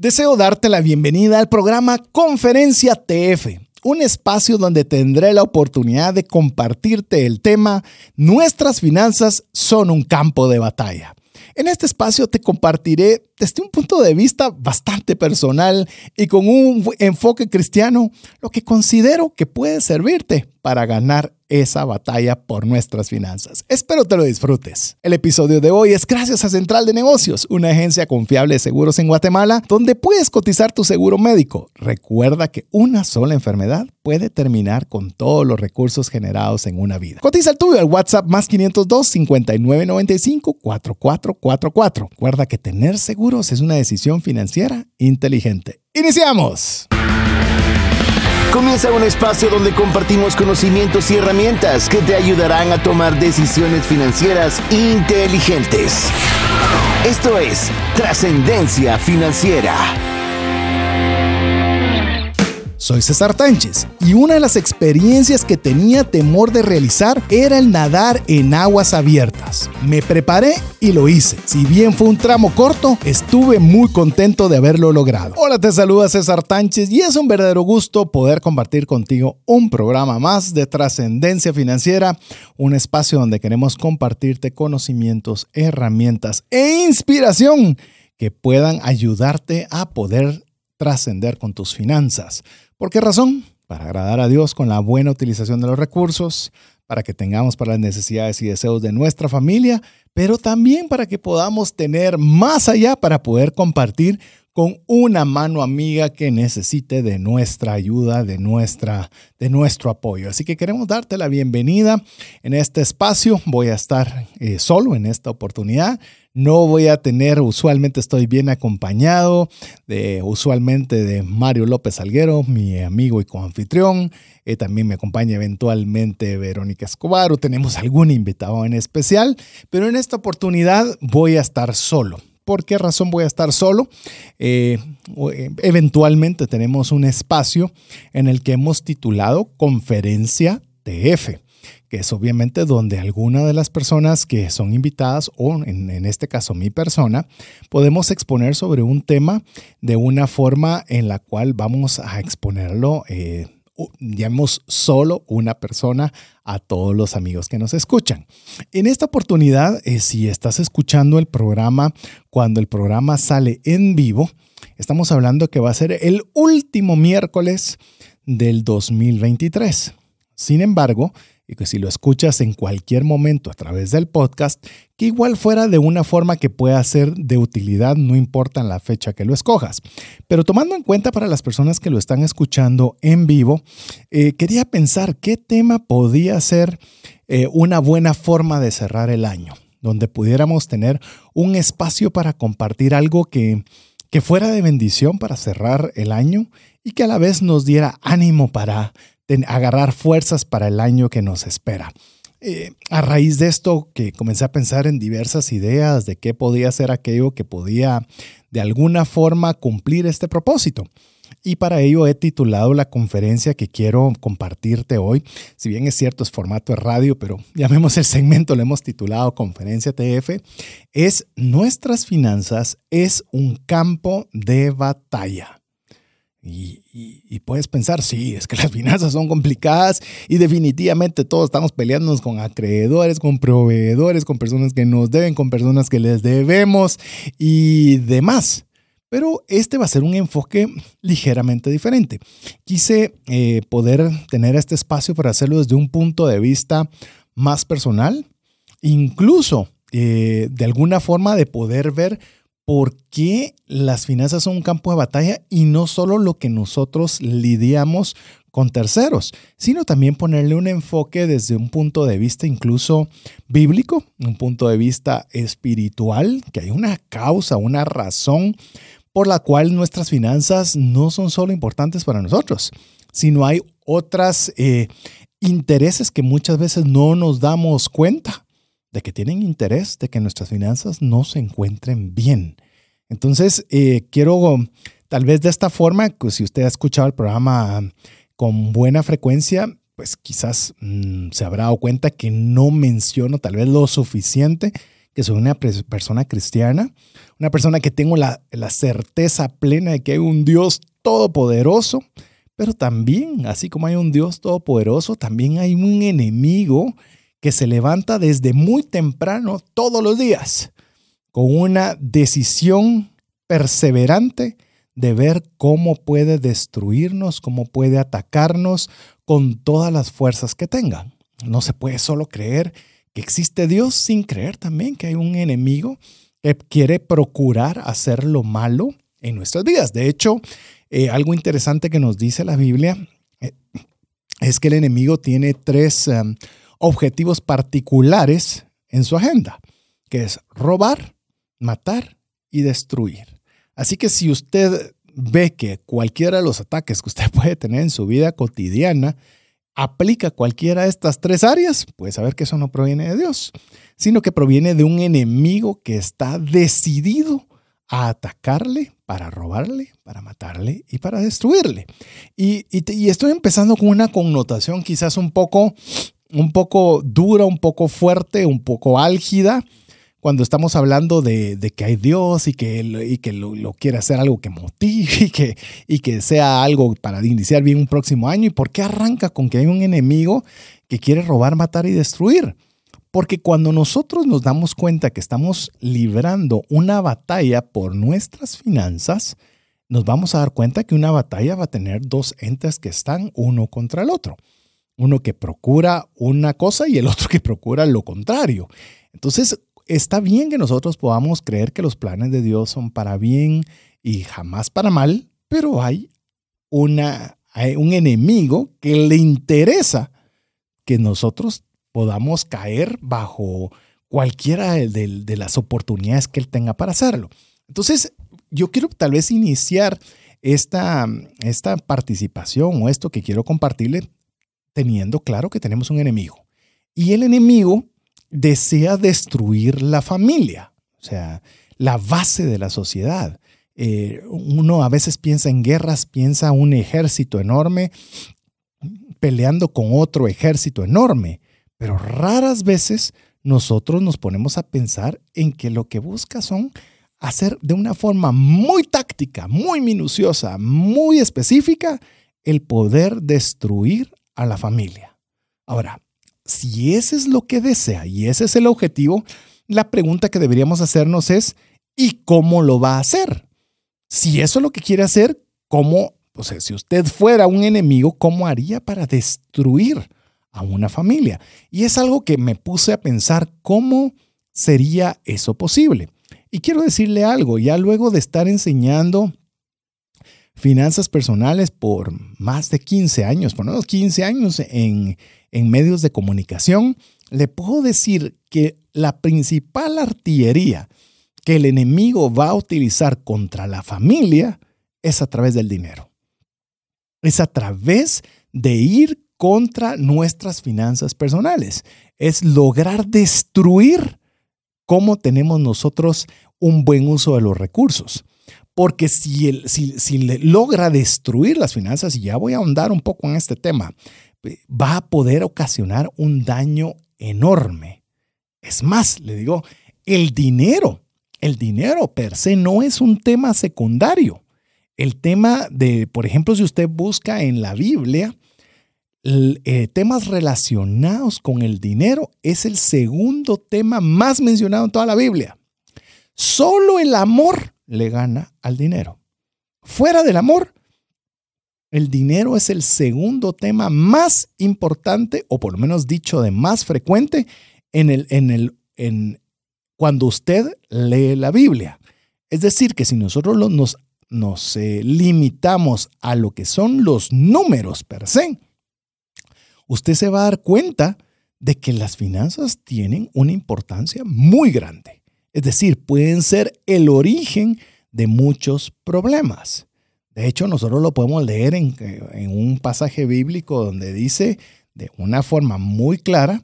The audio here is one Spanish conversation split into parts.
Deseo darte la bienvenida al programa Conferencia TF, un espacio donde tendré la oportunidad de compartirte el tema Nuestras finanzas son un campo de batalla. En este espacio te compartiré desde un punto de vista bastante personal y con un enfoque cristiano lo que considero que puede servirte para ganar esa batalla por nuestras finanzas. Espero te lo disfrutes. El episodio de hoy es gracias a Central de Negocios, una agencia confiable de seguros en Guatemala, donde puedes cotizar tu seguro médico. Recuerda que una sola enfermedad puede terminar con todos los recursos generados en una vida. Cotiza el tuyo al WhatsApp más 502 5995 4444. Recuerda que tener es una decisión financiera inteligente. ¡Iniciamos! Comienza un espacio donde compartimos conocimientos y herramientas que te ayudarán a tomar decisiones financieras inteligentes. Esto es Trascendencia Financiera. Soy César Tánchez y una de las experiencias que tenía temor de realizar era el nadar en aguas abiertas. Me preparé y lo hice. Si bien fue un tramo corto, estuve muy contento de haberlo logrado. Hola, te saluda César Tánchez y es un verdadero gusto poder compartir contigo un programa más de trascendencia financiera, un espacio donde queremos compartirte conocimientos, herramientas e inspiración que puedan ayudarte a poder trascender con tus finanzas. ¿Por qué razón? Para agradar a Dios con la buena utilización de los recursos, para que tengamos para las necesidades y deseos de nuestra familia, pero también para que podamos tener más allá para poder compartir con una mano amiga que necesite de nuestra ayuda, de, nuestra, de nuestro apoyo. Así que queremos darte la bienvenida en este espacio. Voy a estar eh, solo en esta oportunidad. No voy a tener, usualmente estoy bien acompañado, de, usualmente de Mario López Alguero, mi amigo y coanfitrión. Eh, también me acompaña eventualmente Verónica Escobar o tenemos algún invitado en especial, pero en esta oportunidad voy a estar solo. ¿Por qué razón voy a estar solo? Eh, eh, eventualmente tenemos un espacio en el que hemos titulado Conferencia TF que es obviamente donde alguna de las personas que son invitadas, o en, este caso mi persona, podemos exponer sobre un tema de una forma en la cual vamos a exponerlo. Eh, llamemos solo una persona a todos los amigos que nos escuchan. En esta oportunidad, eh, si estás escuchando el programa cuando el programa sale en vivo, estamos hablando que va a ser el último miércoles del 2023. Sin embargo, y que si lo escuchas en cualquier momento a través del podcast, que igual fuera de una forma que pueda ser de utilidad, no importa la fecha que lo escojas. Pero tomando en cuenta para las personas que lo están escuchando en vivo, eh, quería pensar qué tema podía ser eh, una buena forma de cerrar el año, donde pudiéramos tener un espacio para compartir algo que, que fuera de bendición para cerrar el año y que a la vez nos diera ánimo para agarrar fuerzas para el año que nos espera. Eh, a raíz de esto que comencé a pensar en diversas ideas de qué podía ser aquello que podía de alguna forma cumplir este propósito. Y para ello he titulado la conferencia que quiero compartirte hoy. Si bien es cierto, es formato de radio, pero llamemos el segmento, lo hemos titulado Conferencia TF, es Nuestras finanzas es un campo de batalla. Y, puedes pensar, sí, es que las finanzas son complicadas y definitivamente todos estamos peleándonos con acreedores, con proveedores, con personas que nos deben, con personas que les debemos y demás. Pero este va a ser un enfoque ligeramente diferente. Quise eh, poder tener este espacio para hacerlo desde un punto de vista más personal, incluso eh, de alguna forma de poder ver por qué las finanzas son un campo de batalla y no solo lo que nosotros lidiamos con terceros, sino también ponerle un enfoque desde un punto de vista incluso bíblico, un punto de vista espiritual, que hay una causa, una razón por la cual nuestras finanzas no son solo importantes para nosotros, sino hay otras eh, intereses que muchas veces no nos damos cuenta de que tienen interés de que nuestras finanzas no se encuentren bien. Entonces, eh, quiero tal vez de esta forma, pues, si usted ha escuchado el programa con buena frecuencia, pues quizás mm, se habrá dado cuenta que no menciono tal vez lo suficiente que soy una persona cristiana, una persona que tengo la certeza plena de que hay un Dios todopoderoso, pero también, así como hay un Dios todopoderoso, también hay un enemigo que se levanta desde muy temprano todos los días con una decisión perseverante de ver cómo puede destruirnos, cómo puede atacarnos con todas las fuerzas que tenga. No se puede solo creer que existe Dios sin creer también que hay un enemigo que quiere procurar hacer lo malo en nuestras vidas. De hecho, eh, algo interesante que nos dice la Biblia eh, es que el enemigo tiene tres um, objetivos particulares en su agenda, que es robar, matar y destruir. Así que si usted ve que cualquiera de los ataques que usted puede tener en su vida cotidiana aplica cualquiera de estas tres áreas, puede saber que eso no proviene de Dios, sino que proviene de un enemigo que está decidido a atacarle para robarle, para matarle y para destruirle. Y, estoy empezando con una connotación quizás un poco, un poco dura, un poco fuerte, un poco álgida, cuando estamos hablando de, que hay Dios y que, y que lo, quiere hacer algo que motive y que, y que sea algo para iniciar bien un próximo año. ¿Y por qué arranca con que hay un enemigo que quiere robar, matar y destruir? Porque cuando nosotros nos damos cuenta que estamos librando una batalla por nuestras finanzas, nos vamos a dar cuenta que una batalla va a tener dos entes que están uno contra el otro. Uno que procura una cosa y el otro que procura lo contrario. Entonces, está bien que nosotros podamos creer que los planes de Dios son para bien y jamás para mal, pero hay, una, un enemigo que le interesa que nosotros podamos caer bajo cualquiera de, las oportunidades que él tenga para hacerlo. Entonces, yo quiero tal vez iniciar esta, esta participación o esto que quiero compartirle teniendo claro que tenemos un enemigo. Y el enemigo desea destruir la familia, o sea, la base de la sociedad. Eh, uno a veces piensa en guerras, piensa un ejército enorme peleando con otro ejército enorme, pero raras veces nosotros nos ponemos a pensar en que lo que busca son hacer de una forma muy táctica, muy minuciosa, muy específica, el poder destruir a la familia. Ahora, si ese es lo que desea y ese es el objetivo, la pregunta que deberíamos hacernos es, ¿y cómo lo va a hacer? Si eso es lo que quiere hacer, ¿cómo, o sea, si usted fuera un enemigo, ¿cómo haría para destruir a una familia? Y es algo que me puse a pensar, ¿cómo sería eso posible? Y quiero decirle algo, ya luego de estar enseñando finanzas personales por más de 15 años, por unos 15 años en, en medios de comunicación, le puedo decir que la principal artillería que el enemigo va a utilizar contra la familia es a través del dinero. Es a través de ir contra nuestras finanzas personales. Es lograr destruir cómo tenemos nosotros un buen uso de los recursos. Porque si, si, si logra destruir las finanzas, y ya voy a ahondar un poco en este tema, va a poder ocasionar un daño enorme. Es más, le digo, el dinero, el dinero per se no es un tema secundario. El tema de, por ejemplo, si usted busca en la Biblia, eh, temas relacionados con el dinero es el segundo tema más mencionado en toda la Biblia. Solo el amor le gana al dinero. Fuera del amor, el dinero es el segundo tema más importante, o por lo menos dicho de más frecuente, en el, en el, en, cuando usted lee la Biblia. Es decir, que si nosotros nos, nos eh, limitamos a lo que son los números per se, usted se va a dar cuenta de que las finanzas tienen una importancia muy grande. Es decir, pueden ser el origen de muchos problemas. De hecho, nosotros lo podemos leer en, un pasaje bíblico donde dice de una forma muy clara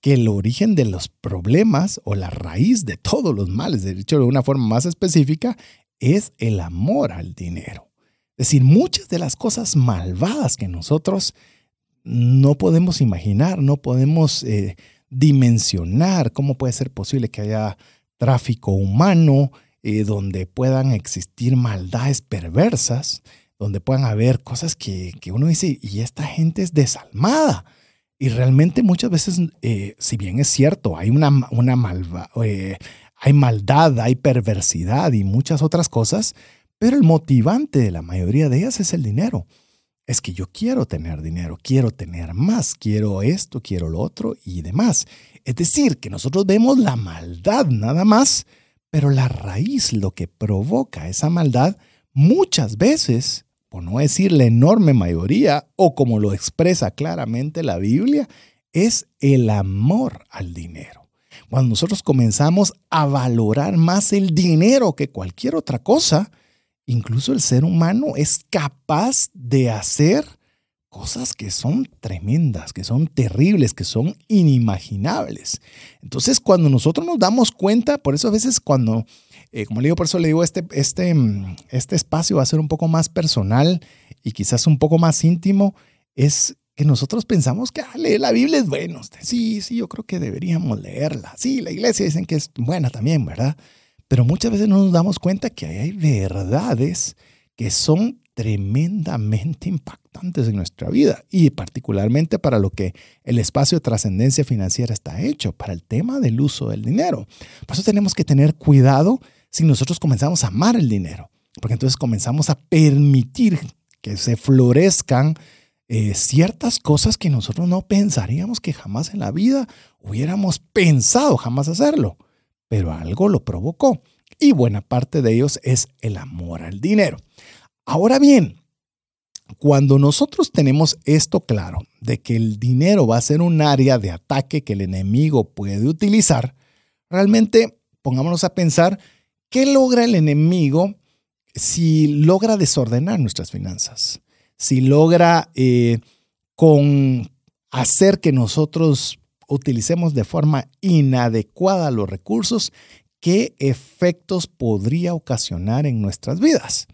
que el origen de los problemas o la raíz de todos los males, de hecho de una forma más específica, es el amor al dinero. Es decir, muchas de las cosas malvadas que nosotros no podemos imaginar, no podemos eh, dimensionar cómo puede ser posible que haya tráfico humano, eh, donde puedan existir maldades perversas, donde puedan haber cosas que, uno dice, y esta gente es desalmada. Y realmente muchas veces, eh, si bien es cierto, hay una, una malva, eh, hay maldad, hay perversidad y muchas otras cosas, pero el motivante de la mayoría de ellas es el dinero. Es que yo quiero tener dinero, quiero tener más, quiero esto, quiero lo otro y demás. Es decir, que nosotros vemos la maldad nada más, pero la raíz, lo que provoca esa maldad, muchas veces, por no decir la enorme mayoría, o como lo expresa claramente la Biblia, es el amor al dinero. Cuando nosotros comenzamos a valorar más el dinero que cualquier otra cosa, incluso el ser humano es capaz de hacer cosas que son tremendas, que son terribles, que son inimaginables. Entonces, cuando nosotros nos damos cuenta, por eso a veces cuando, eh, como le digo, por eso le digo, este, este, este espacio va a ser un poco más personal y quizás un poco más íntimo, es que nosotros pensamos que ah, leer la Biblia es bueno. Sí, sí, yo creo que deberíamos leerla. Sí, la iglesia dicen que es buena también, ¿verdad? Pero muchas veces no nos damos cuenta que hay verdades que son tremendamente impactantes en nuestra vida y particularmente para lo que el espacio de trascendencia financiera está hecho, para el tema del uso del dinero. Por eso tenemos que tener cuidado si nosotros comenzamos a amar el dinero, porque entonces comenzamos a permitir que se florezcan eh, ciertas cosas que nosotros no pensaríamos que jamás en la vida hubiéramos pensado jamás hacerlo, pero algo lo provocó y buena parte de ellos es el amor al dinero. Ahora bien, cuando nosotros tenemos esto claro, de que el dinero va a ser un área de ataque que el enemigo puede utilizar, realmente pongámonos a pensar, ¿qué logra el enemigo si logra desordenar nuestras finanzas? Si logra eh, con hacer que nosotros utilicemos de forma inadecuada los recursos, ¿qué efectos podría ocasionar en nuestras vidas?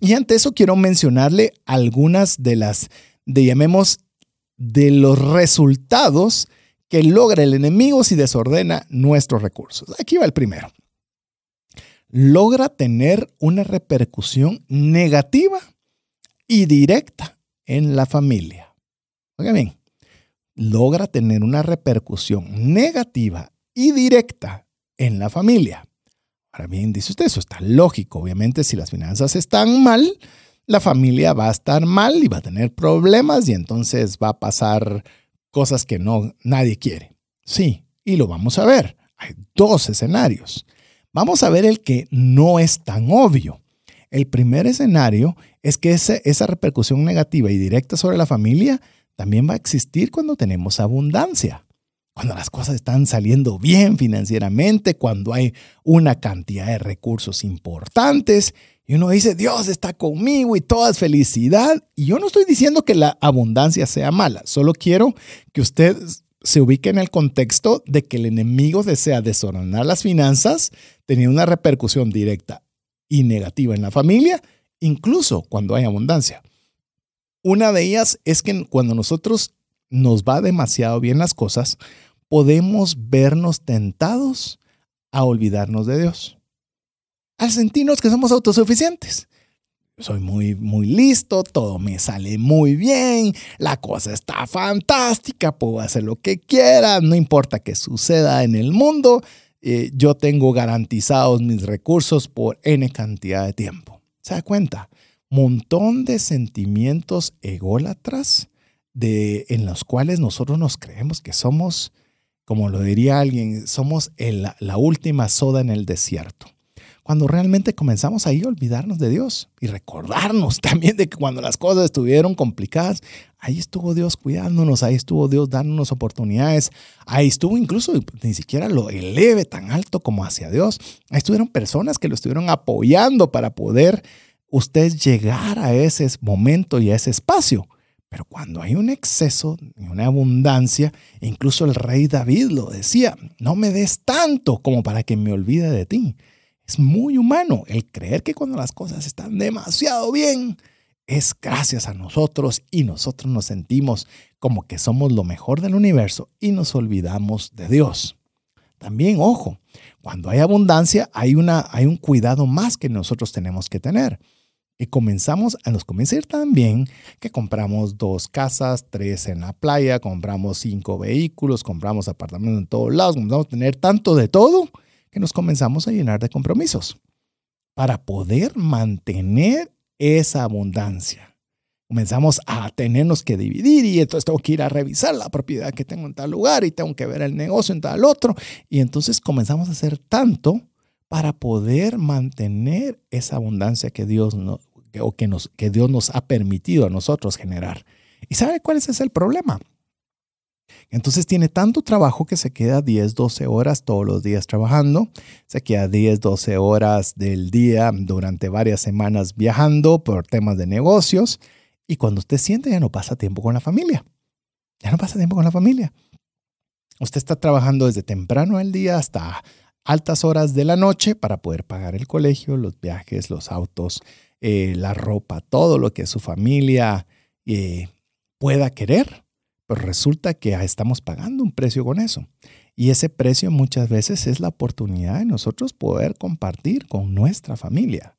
Y ante eso quiero mencionarle algunas de las, de llamemos, de los resultados que logra el enemigo si desordena nuestros recursos. Aquí va el primero. Logra tener una repercusión negativa y directa en la familia. Oiga bien, logra tener una repercusión negativa y directa en la familia. Ahora bien, dice usted, eso está lógico. Obviamente, si las finanzas están mal, la familia va a estar mal y va a tener problemas y entonces va a pasar cosas que no nadie quiere. Sí, y lo vamos a ver. Hay dos escenarios. Vamos a ver el que no es tan obvio. El primer escenario es que esa repercusión negativa y directa sobre la familia también va a existir cuando tenemos abundancia cuando las cosas están saliendo bien financieramente, cuando hay una cantidad de recursos importantes y uno dice, Dios está conmigo y toda felicidad. Y yo no estoy diciendo que la abundancia sea mala, solo quiero que usted se ubique en el contexto de que el enemigo desea desordenar las finanzas, teniendo una repercusión directa y negativa en la familia, incluso cuando hay abundancia. Una de ellas es que cuando nosotros nos va demasiado bien las cosas, podemos vernos tentados a olvidarnos de Dios. Al sentirnos que somos autosuficientes. Soy muy, muy listo, todo me sale muy bien, la cosa está fantástica, puedo hacer lo que quiera, no importa qué suceda en el mundo, eh, yo tengo garantizados mis recursos por N cantidad de tiempo. ¿Se da cuenta? Montón de sentimientos ególatras de, en los cuales nosotros nos creemos que somos como lo diría alguien, somos la última soda en el desierto. Cuando realmente comenzamos ahí a olvidarnos de Dios y recordarnos también de que cuando las cosas estuvieron complicadas, ahí estuvo Dios cuidándonos, ahí estuvo Dios dándonos oportunidades, ahí estuvo incluso ni siquiera lo eleve tan alto como hacia Dios. Ahí estuvieron personas que lo estuvieron apoyando para poder usted llegar a ese momento y a ese espacio. Pero cuando hay un exceso y una abundancia, incluso el rey David lo decía, no me des tanto como para que me olvide de ti. Es muy humano el creer que cuando las cosas están demasiado bien, es gracias a nosotros y nosotros nos sentimos como que somos lo mejor del universo y nos olvidamos de Dios. También, ojo, cuando hay abundancia hay, una, hay un cuidado más que nosotros tenemos que tener. Y comenzamos, nos a ir tan bien que compramos dos casas, tres en la playa, compramos cinco vehículos, compramos apartamentos en todos lados, comenzamos a tener tanto de todo que nos comenzamos a llenar de compromisos para poder mantener esa abundancia. Comenzamos a tenernos que dividir y entonces tengo que ir a revisar la propiedad que tengo en tal lugar y tengo que ver el negocio en tal otro. Y entonces comenzamos a hacer tanto para poder mantener esa abundancia que Dios, o que, nos, que Dios nos ha permitido a nosotros generar. ¿Y sabe cuál es el problema? Entonces tiene tanto trabajo que se queda 10, 12 horas todos los días trabajando, se queda 10, 12 horas del día durante varias semanas viajando por temas de negocios y cuando usted siente ya no pasa tiempo con la familia. Ya no pasa tiempo con la familia. Usted está trabajando desde temprano el día hasta altas horas de la noche para poder pagar el colegio, los viajes, los autos, eh, la ropa, todo lo que su familia eh, pueda querer pero resulta que estamos pagando un precio con eso. Y ese precio muchas veces es la oportunidad de nosotros poder compartir con nuestra familia.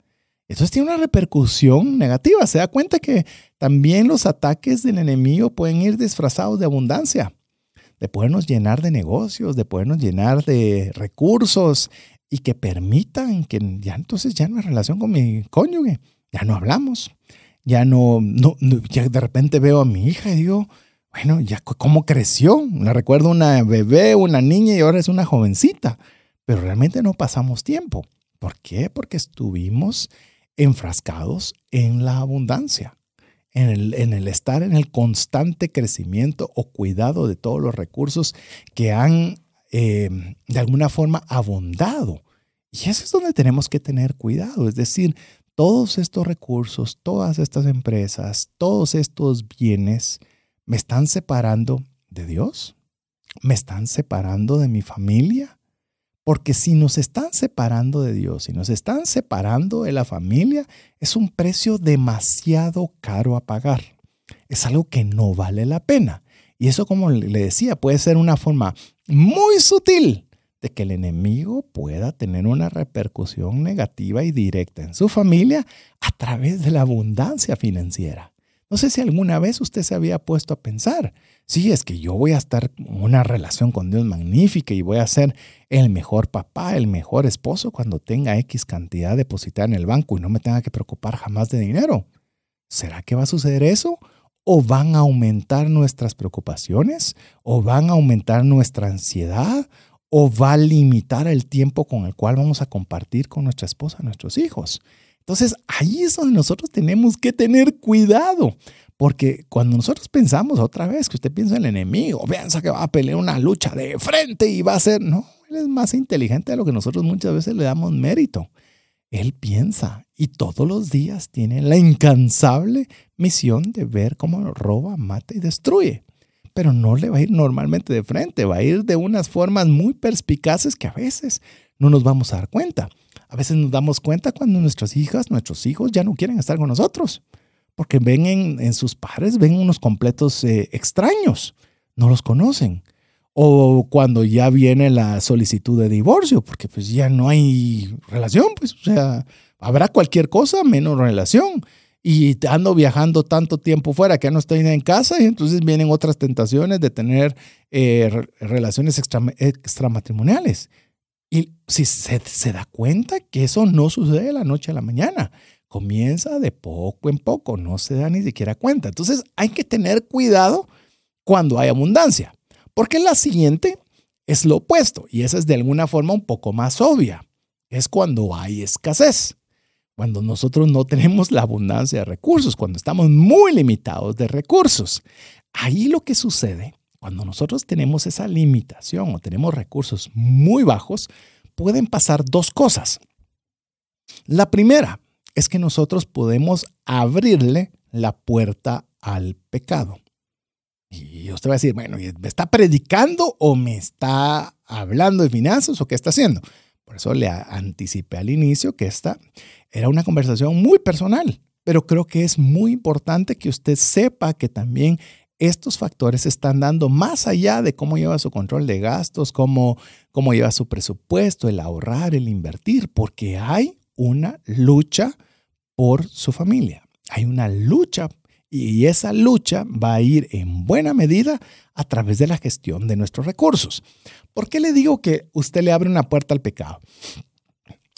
Entonces tiene una repercusión negativa. Se da cuenta que también los ataques del enemigo pueden ir disfrazados de abundancia, de podernos llenar de negocios, de podernos llenar de recursos y que permitan que ya entonces ya no hay relación con mi cónyuge, ya no hablamos, ya no, no, ya de repente veo a mi hija y digo, bueno, ya cómo creció. Me recuerdo una bebé, una niña y ahora es una jovencita. Pero realmente no pasamos tiempo. ¿Por qué? Porque estuvimos enfrascados en la abundancia, en el, en el estar en el constante crecimiento o cuidado de todos los recursos que han eh, de alguna forma abundado. Y eso es donde tenemos que tener cuidado. Es decir, todos estos recursos, todas estas empresas, todos estos bienes, ¿Me están separando de Dios? ¿Me están separando de mi familia? Porque si nos están separando de Dios, si nos están separando de la familia, es un precio demasiado caro a pagar. Es algo que no vale la pena. Y eso, como le decía, puede ser una forma muy sutil de que el enemigo pueda tener una repercusión negativa y directa en su familia a través de la abundancia financiera. No sé si alguna vez usted se había puesto a pensar, sí, es que yo voy a estar en una relación con Dios magnífica y voy a ser el mejor papá, el mejor esposo cuando tenga X cantidad depositada en el banco y no me tenga que preocupar jamás de dinero. ¿Será que va a suceder eso? ¿O van a aumentar nuestras preocupaciones? ¿O van a aumentar nuestra ansiedad? ¿O va a limitar el tiempo con el cual vamos a compartir con nuestra esposa, nuestros hijos? Entonces, ahí es donde nosotros tenemos que tener cuidado. Porque cuando nosotros pensamos otra vez que usted piensa en el enemigo, piensa que va a pelear una lucha de frente y va a ser, no, él es más inteligente de lo que nosotros muchas veces le damos mérito. Él piensa y todos los días tiene la incansable misión de ver cómo roba, mata y destruye. Pero no le va a ir normalmente de frente, va a ir de unas formas muy perspicaces que a veces no nos vamos a dar cuenta. A veces nos damos cuenta cuando nuestras hijas, nuestros hijos ya no quieren estar con nosotros, porque ven en, sus padres, ven unos completos eh, extraños, no los conocen. O cuando ya viene la solicitud de divorcio, porque pues ya no hay relación, pues, o sea, habrá cualquier cosa menos relación. Y ando viajando tanto tiempo fuera que no estoy en casa y entonces vienen otras tentaciones de tener eh, relaciones extramatrimoniales. Y si se, se da cuenta que eso no sucede de la noche a la mañana, comienza de poco en poco, no se da ni siquiera cuenta. Entonces hay que tener cuidado cuando hay abundancia, porque la siguiente es lo opuesto y esa es de alguna forma un poco más obvia. Es cuando hay escasez, cuando nosotros no tenemos la abundancia de recursos, cuando estamos muy limitados de recursos. Ahí lo que sucede cuando nosotros tenemos esa limitación o tenemos recursos muy bajos, pueden pasar dos cosas. La primera es que nosotros podemos abrirle la puerta al pecado. Y usted va a decir, bueno, ¿me está predicando o me está hablando de finanzas o qué está haciendo? Por eso le anticipé al inicio que esta era una conversación muy personal pero creo que es muy importante que usted sepa que también estos factores están dando más allá de cómo lleva su control de gastos, cómo, cómo lleva su presupuesto, el ahorrar, el invertir, porque hay una lucha por su familia. Hay una lucha y esa lucha va a ir en buena medida a través de la gestión de nuestros recursos. ¿Por qué le digo que usted le abre una puerta al pecado?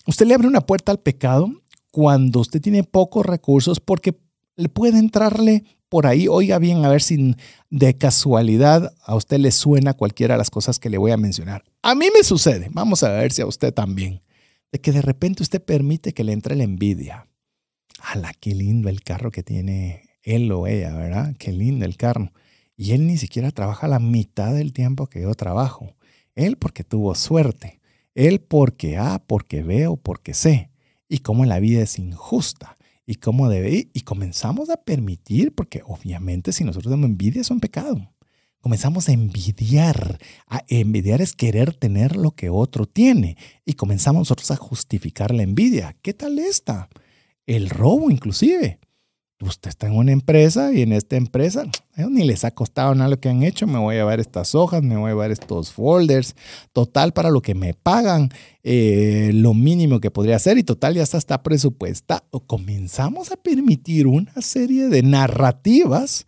Usted le abre una puerta al pecado cuando usted tiene pocos recursos porque le puede entrarle por ahí, oiga bien, a ver si de casualidad a usted le suena cualquiera de las cosas que le voy a mencionar. A mí me sucede, vamos a ver si a usted también, de que de repente usted permite que le entre la envidia. ¡Hala, qué lindo el carro que tiene él o ella, ¿verdad? Qué lindo el carro. Y él ni siquiera trabaja la mitad del tiempo que yo trabajo. Él porque tuvo suerte. Él porque A, porque B o porque C. Y cómo la vida es injusta y cómo debe Y comenzamos a permitir, porque obviamente si nosotros damos envidia es un pecado. Comenzamos a envidiar. A envidiar es querer tener lo que otro tiene. Y comenzamos nosotros a justificar la envidia. ¿Qué tal esta? El robo inclusive usted está en una empresa y en esta empresa ni les ha costado nada lo que han hecho, me voy a llevar estas hojas, me voy a llevar estos folders, total para lo que me pagan, eh, lo mínimo que podría hacer y total ya está, está presupuesta. Comenzamos a permitir una serie de narrativas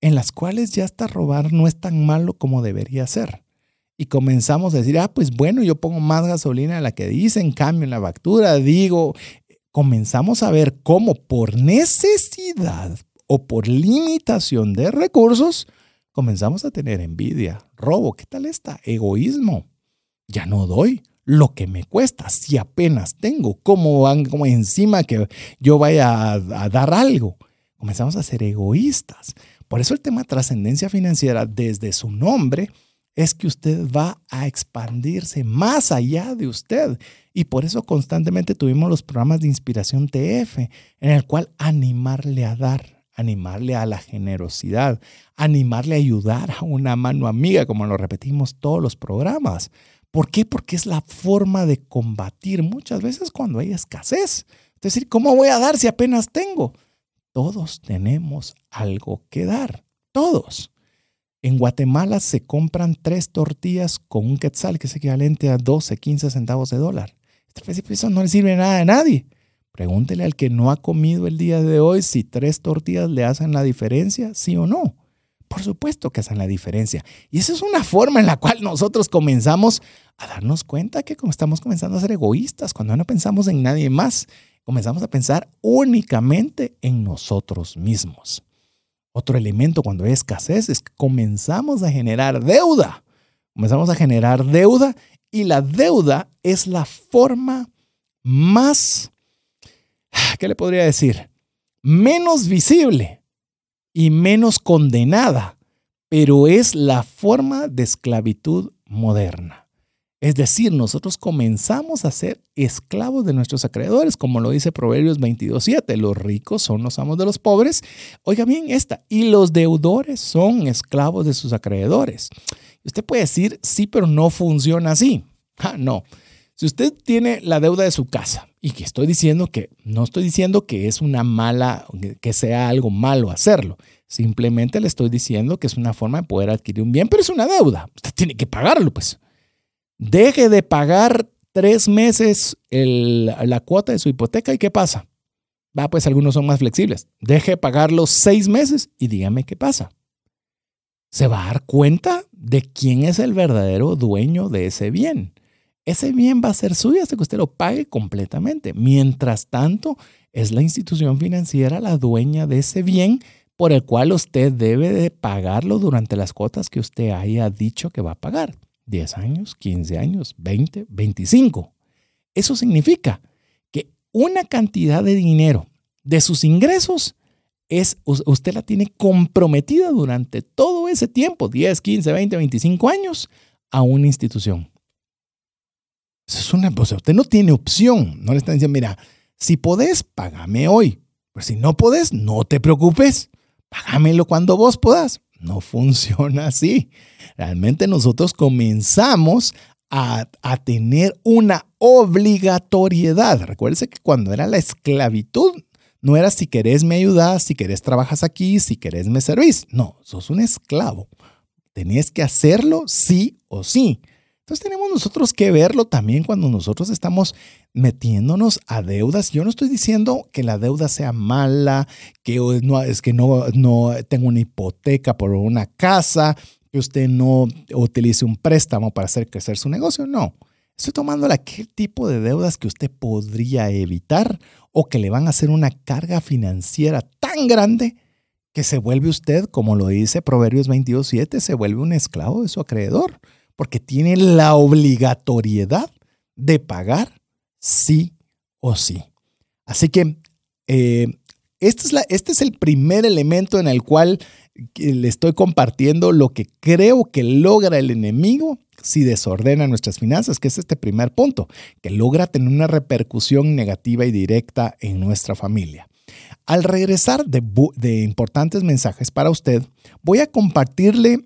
en las cuales ya hasta robar no es tan malo como debería ser. Y comenzamos a decir, ah, pues bueno, yo pongo más gasolina de la que dicen, cambio en la factura, digo, comenzamos a ver cómo por necesidad o por limitación de recursos, comenzamos a tener envidia, robo, ¿qué tal está? Egoísmo. Ya no doy lo que me cuesta, si apenas tengo, como, como encima que yo vaya a, a dar algo. Comenzamos a ser egoístas. Por eso el tema trascendencia financiera, desde su nombre, es que usted va a expandirse más allá de usted. Y por eso constantemente tuvimos los programas de inspiración TF, en el cual animarle a dar, animarle a la generosidad, animarle a ayudar a una mano amiga, como lo repetimos todos los programas. ¿Por qué? Porque es la forma de combatir muchas veces cuando hay escasez. Es decir, ¿cómo voy a dar si apenas tengo? Todos tenemos algo que dar, todos. En Guatemala se compran tres tortillas con un quetzal, que es equivalente a 12, 15 centavos de dólar. Este eso no le sirve nada a nadie. Pregúntele al que no ha comido el día de hoy si tres tortillas le hacen la diferencia, sí o no. Por supuesto que hacen la diferencia. Y esa es una forma en la cual nosotros comenzamos a darnos cuenta que como estamos comenzando a ser egoístas, cuando no pensamos en nadie más, comenzamos a pensar únicamente en nosotros mismos. Otro elemento cuando hay escasez es que comenzamos a generar deuda. Comenzamos a generar deuda y la deuda es la forma más, ¿qué le podría decir? Menos visible y menos condenada, pero es la forma de esclavitud moderna. Es decir, nosotros comenzamos a ser esclavos de nuestros acreedores, como lo dice Proverbios 22.7. Los ricos son los amos de los pobres. Oiga bien esta, y los deudores son esclavos de sus acreedores. Usted puede decir, sí, pero no funciona así. No. Si usted tiene la deuda de su casa, y que estoy diciendo que, no estoy diciendo que es una mala, que sea algo malo hacerlo. Simplemente le estoy diciendo que es una forma de poder adquirir un bien, pero es una deuda. Usted tiene que pagarlo, pues deje de pagar tres meses la cuota de su hipoteca y ¿qué pasa? Va, pues algunos son más flexibles. Deje de pagar los seis meses y dígame qué pasa. Se va a dar cuenta de quién es el verdadero dueño de ese bien. Ese bien va a ser suyo hasta que usted lo pague completamente. Mientras tanto, es la institución financiera la dueña de ese bien por el cual usted debe de pagarlo durante las cuotas que usted haya dicho que va a pagar. 10 años, 15 años, 20, 25. Eso significa que una cantidad de dinero de sus ingresos es, usted la tiene comprometida durante todo ese tiempo, 10, 15, 20, 25 años, a una institución. Eso es una, cosa. usted no tiene opción. No le están diciendo, mira, si podés, págame hoy. Pero si no podés, no te preocupes. Págamelo cuando vos puedas. No funciona así. Realmente nosotros comenzamos a, tener una obligatoriedad. Recuérdese que cuando era la esclavitud, No era si querés me ayudas, si querés trabajas aquí, si querés me servís. No, sos un esclavo. Tenías que hacerlo sí o sí. Entonces tenemos nosotros que verlo también cuando nosotros estamos metiéndonos a deudas. Yo no estoy diciendo que la deuda sea mala, que no, es que no, no tengo una hipoteca por una casa, que usted no utilice un préstamo para hacer crecer su negocio. No. Estoy tomando qué tipo de deudas que usted podría evitar o que le van a hacer una carga financiera tan grande que se vuelve usted, como lo dice Proverbios 22.7, se vuelve un esclavo de su acreedor porque tiene la obligatoriedad de pagar sí o sí. Así que eh, este, es este, es el primer elemento en el cual le estoy compartiendo lo que creo que logra el enemigo si desordena nuestras finanzas, que es este primer punto, que logra tener una repercusión negativa y directa en nuestra familia. Al regresar de importantes mensajes para usted, voy a compartirle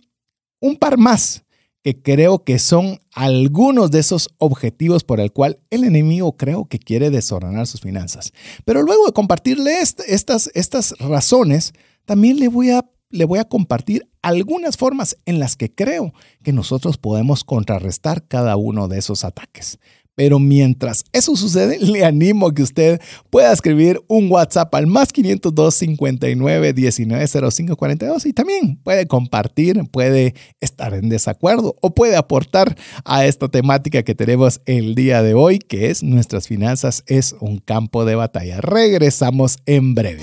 un par más que creo que son algunos de esos objetivos por el cual el enemigo creo que quiere desordenar sus finanzas. Pero luego de compartirle estas, estas razones, también le voy, a, le voy a compartir algunas formas en las que creo que nosotros podemos contrarrestar cada uno de esos ataques. Pero mientras eso sucede, le animo a que usted pueda escribir un WhatsApp al más 502 59 19 05 42 y también puede compartir, puede estar en desacuerdo o puede aportar a esta temática que tenemos el día de hoy, que es nuestras finanzas es un campo de batalla. Regresamos en breve.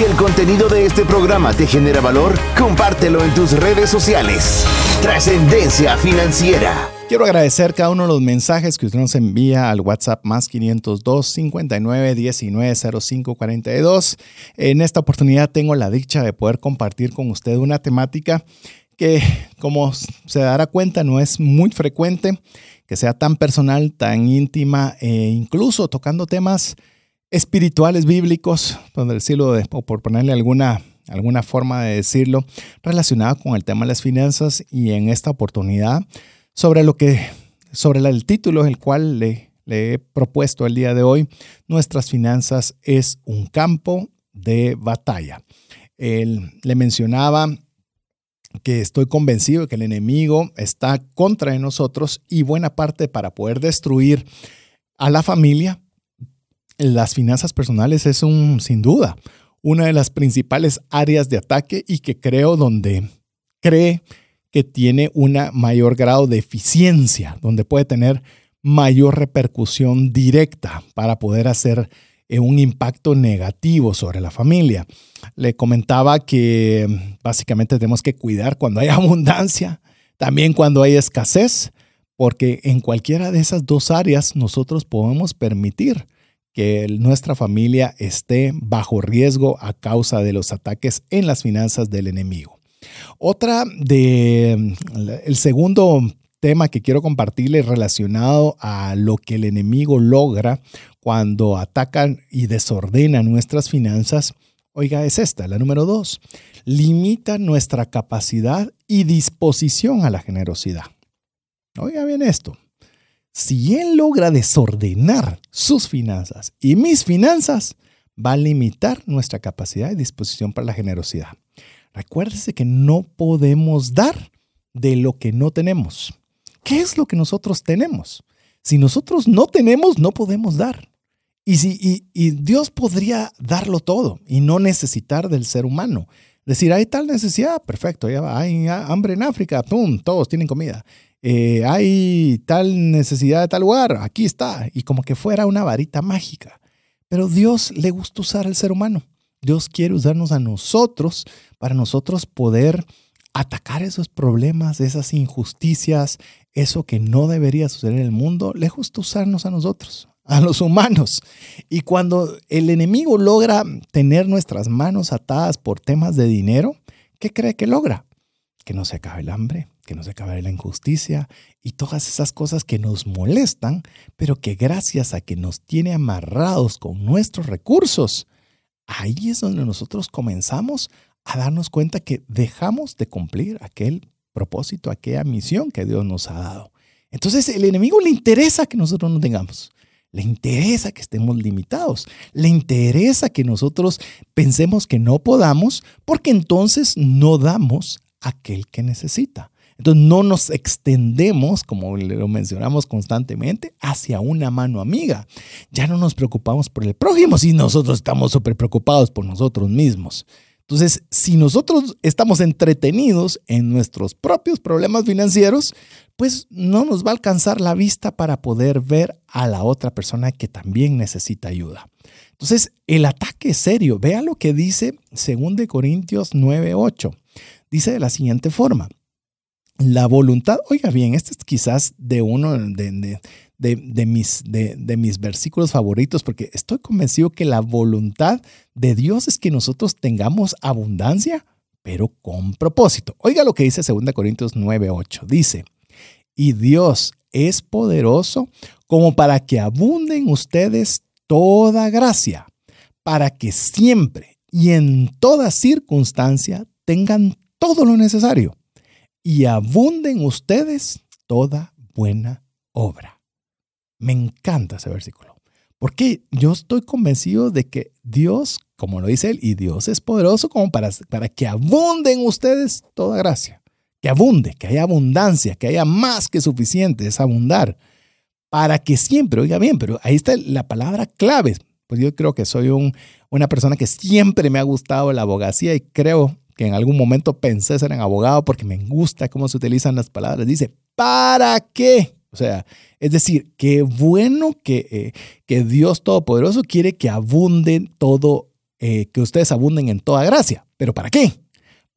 Si el contenido de este programa te genera valor, compártelo en tus redes sociales. Trascendencia financiera. Quiero agradecer cada uno de los mensajes que usted nos envía al WhatsApp más 502 59 19 05 42. En esta oportunidad tengo la dicha de poder compartir con usted una temática que, como se dará cuenta, no es muy frecuente que sea tan personal, tan íntima e incluso tocando temas espirituales bíblicos, por decirlo, o por ponerle alguna, alguna forma de decirlo, relacionado con el tema de las finanzas y en esta oportunidad sobre lo que, sobre el título el cual le, le he propuesto el día de hoy, nuestras finanzas es un campo de batalla. Él le mencionaba que estoy convencido de que el enemigo está contra de nosotros y buena parte para poder destruir a la familia, las finanzas personales es un, sin duda, una de las principales áreas de ataque y que creo donde cree que tiene un mayor grado de eficiencia, donde puede tener mayor repercusión directa para poder hacer eh, un impacto negativo sobre la familia. Le comentaba que básicamente tenemos que cuidar cuando hay abundancia, también cuando hay escasez, porque en cualquiera de esas dos áreas nosotros podemos permitir que nuestra familia esté bajo riesgo a causa de los ataques en las finanzas del enemigo. Otra de el segundo tema que quiero compartirles relacionado a lo que el enemigo logra cuando atacan y desordenan nuestras finanzas, oiga, es esta, la número dos. Limita nuestra capacidad y disposición a la generosidad. Oiga bien esto si él logra desordenar sus finanzas y mis finanzas, va a limitar nuestra capacidad y disposición para la generosidad. Recuérdese que no podemos dar de lo que no tenemos. ¿Qué es lo que nosotros tenemos? Si nosotros no tenemos, no podemos dar. Y, si, Dios podría darlo todo y no necesitar del ser humano. Decir, hay tal necesidad, perfecto, ya hay hambre en África, ¡pum! Todos tienen comida. Eh, hay tal necesidad de tal lugar, aquí está. Y como que fuera una varita mágica. Pero Dios le gusta usar al ser humano. Dios quiere usarnos a nosotros para nosotros poder atacar esos problemas, esas injusticias, eso que no debería suceder en el mundo, le gusta usarnos a nosotros, a los humanos. Y cuando el enemigo logra tener nuestras manos atadas por temas de dinero, ¿qué cree que logra? Que no se acabe el hambre, que no se acabe la injusticia y todas esas cosas que nos molestan, pero que gracias a que nos tiene amarrados con nuestros recursos, ahí es donde nosotros comenzamos a darnos cuenta que dejamos de cumplir aquel propósito, aquella misión que Dios nos ha dado. Entonces el enemigo le interesa que nosotros no tengamos. Le interesa que estemos limitados. Le interesa que nosotros pensemos que no podamos porque entonces no damos aquel que necesita. Entonces no nos extendemos, como lo mencionamos constantemente, hacia una mano amiga. Ya no nos preocupamos por el prójimo si nosotros estamos súper preocupados por nosotros mismos. Entonces, si nosotros estamos entretenidos en nuestros propios problemas financieros, pues no nos va a alcanzar la vista para poder ver a la otra persona que también necesita ayuda. Entonces, el ataque es serio. Vea lo que dice 2 Corintios 9:8. Dice de la siguiente forma: La voluntad, oiga bien, este es quizás de uno de, de, mis, de, mis versículos favoritos, porque estoy convencido que la voluntad de Dios es que nosotros tengamos abundancia, pero con propósito. Oiga lo que dice 2 Corintios 9:8. Dice, y Dios es poderoso como para que abunden ustedes toda gracia, para que siempre y en toda circunstancia tengan todo lo necesario y abunden ustedes toda buena obra. Me encanta ese versículo. Porque yo estoy convencido de que Dios, como lo dice él, y Dios es poderoso como para, para que abunden ustedes toda gracia. Que abunde, que haya abundancia, que haya más que suficiente, es abundar. Para que siempre, oiga bien, pero ahí está la palabra clave. Pues yo creo que soy un, una persona que siempre me ha gustado la abogacía y creo que en algún momento pensé ser un abogado porque me gusta cómo se utilizan las palabras. Dice, ¿para qué? O sea, es decir, qué bueno que, eh, que Dios Todopoderoso quiere que abunden todo, eh, que ustedes abunden en toda gracia. ¿Pero para qué?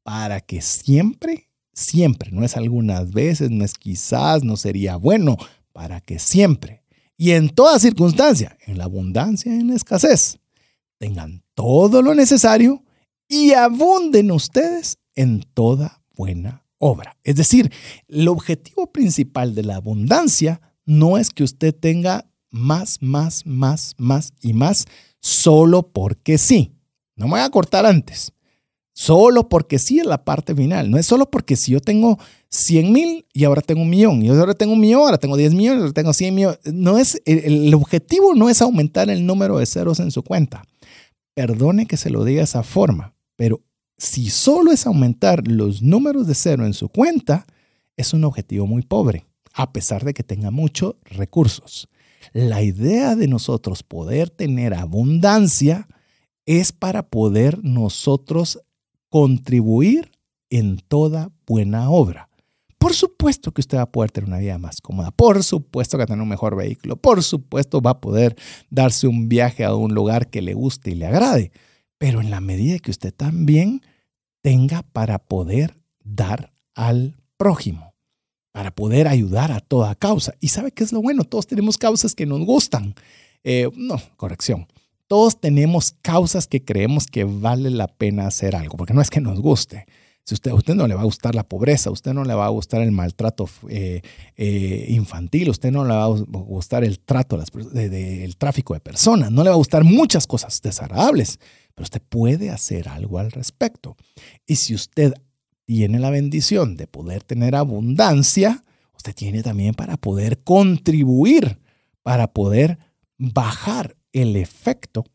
Para que siempre, siempre, no es algunas veces, no es quizás, no sería bueno, para que siempre y en toda circunstancia, en la abundancia en la escasez, tengan todo lo necesario y abunden ustedes en toda buena obra. Es decir, el objetivo principal de la abundancia no es que usted tenga más, más, más, más y más solo porque sí. No me voy a cortar antes. Solo porque sí es la parte final. No es solo porque si yo tengo 100 mil y ahora tengo un millón, y ahora tengo un millón, ahora tengo 10 millones, ahora tengo 100 millones. No es, el objetivo no es aumentar el número de ceros en su cuenta. Perdone que se lo diga de esa forma, pero si solo es aumentar los números de cero en su cuenta, es un objetivo muy pobre, a pesar de que tenga muchos recursos. La idea de nosotros poder tener abundancia es para poder nosotros contribuir en toda buena obra. Por supuesto que usted va a poder tener una vida más cómoda, por supuesto que va a tener un mejor vehículo, por supuesto va a poder darse un viaje a un lugar que le guste y le agrade, pero en la medida que usted también tenga para poder dar al prójimo, para poder ayudar a toda causa. Y sabe qué es lo bueno, todos tenemos causas que nos gustan. Eh, no, corrección. Todos tenemos causas que creemos que vale la pena hacer algo, porque no es que nos guste. Si usted, usted no le va a gustar la pobreza, a usted no le va a gustar el maltrato eh, eh, infantil, a usted no le va a gustar el trato, el tráfico de personas, no le va a gustar muchas cosas desagradables pero usted puede hacer algo al respecto. Y si usted tiene la bendición de poder tener abundancia, usted tiene también para poder contribuir, para poder bajar el efecto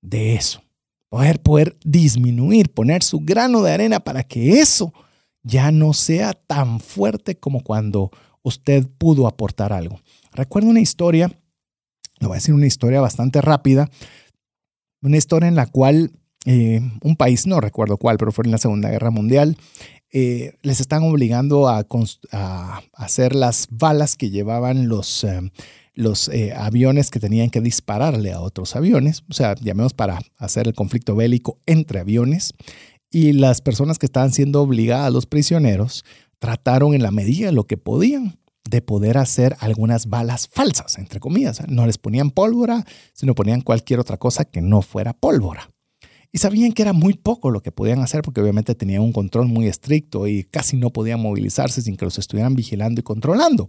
de eso. Poder, poder disminuir, poner su grano de arena para que eso ya no sea tan fuerte como cuando usted pudo aportar algo. Recuerdo una historia, le voy a decir una historia bastante rápida, una historia en la cual eh, un país, no recuerdo cuál, pero fue en la Segunda Guerra Mundial, eh, les están obligando a, hacer las balas que llevaban los, eh, los aviones que tenían que dispararle a otros aviones, o sea, llamemos para hacer el conflicto bélico entre aviones, y las personas que estaban siendo obligadas, los prisioneros, trataron en la medida de lo que podían de poder hacer algunas balas falsas, entre comillas. No les ponían pólvora, sino ponían cualquier otra cosa que no fuera pólvora. Y sabían que era muy poco lo que podían hacer porque obviamente tenían un control muy estricto y casi no podían movilizarse sin que los estuvieran vigilando y controlando.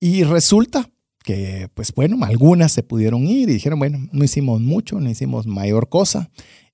Y resulta que, pues bueno, algunas se pudieron ir y dijeron, bueno, no hicimos mucho, no hicimos mayor cosa.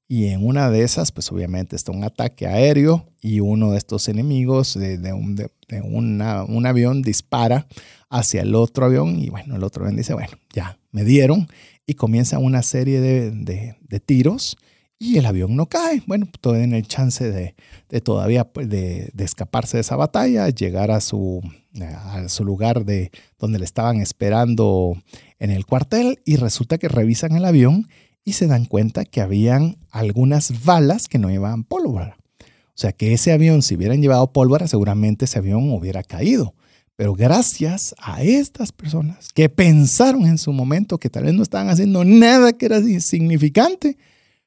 Y en una de esas, pues obviamente está un ataque aéreo y uno de estos enemigos de, un, un, avión dispara hacia el otro avión y bueno, el otro avión dice, bueno, ya me dieron y comienza una serie de, tiros y el avión no cae. Bueno, todavía en el chance de, todavía pues, de, escaparse de esa batalla, llegar a su, a su lugar de donde le estaban esperando en el cuartel y resulta que revisan el avión y se dan cuenta que habían algunas balas que no llevaban pólvora. O sea que ese avión, si hubieran llevado pólvora, seguramente ese avión hubiera caído. Pero gracias a estas personas que pensaron en su momento que tal vez no estaban haciendo nada que era insignificante,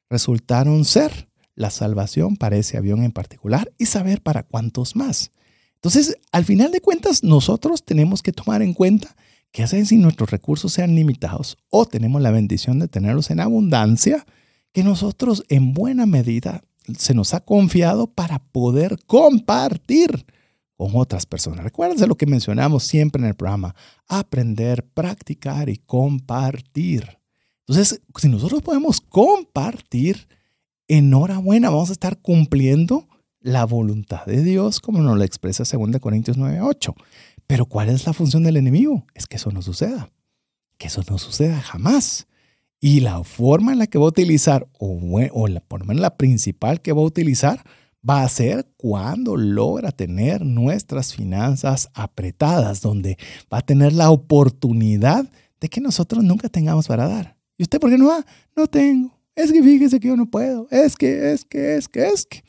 resultaron ser la salvación para ese avión en particular y saber para cuántos más. Entonces, al final de cuentas, nosotros tenemos que tomar en cuenta que hacen si nuestros recursos sean limitados o tenemos la bendición de tenerlos en abundancia, que nosotros en buena medida se nos ha confiado para poder compartir con otras personas. Recuérdense lo que mencionamos siempre en el programa, aprender, practicar y compartir. Entonces, si nosotros podemos compartir, enhorabuena, vamos a estar cumpliendo la voluntad de Dios como nos lo expresa 2 Corintios 9:8. Pero ¿cuál es la función del enemigo? Es que eso no suceda. Que eso no suceda jamás. Y la forma en la que va a utilizar, o, la, por lo menos la principal que va a utilizar, va a ser cuando logra tener nuestras finanzas apretadas, donde va a tener la oportunidad de que nosotros nunca tengamos para dar. ¿Y usted por qué no va? No tengo. Es que fíjese que yo no puedo. Es que, es que, es que, es que.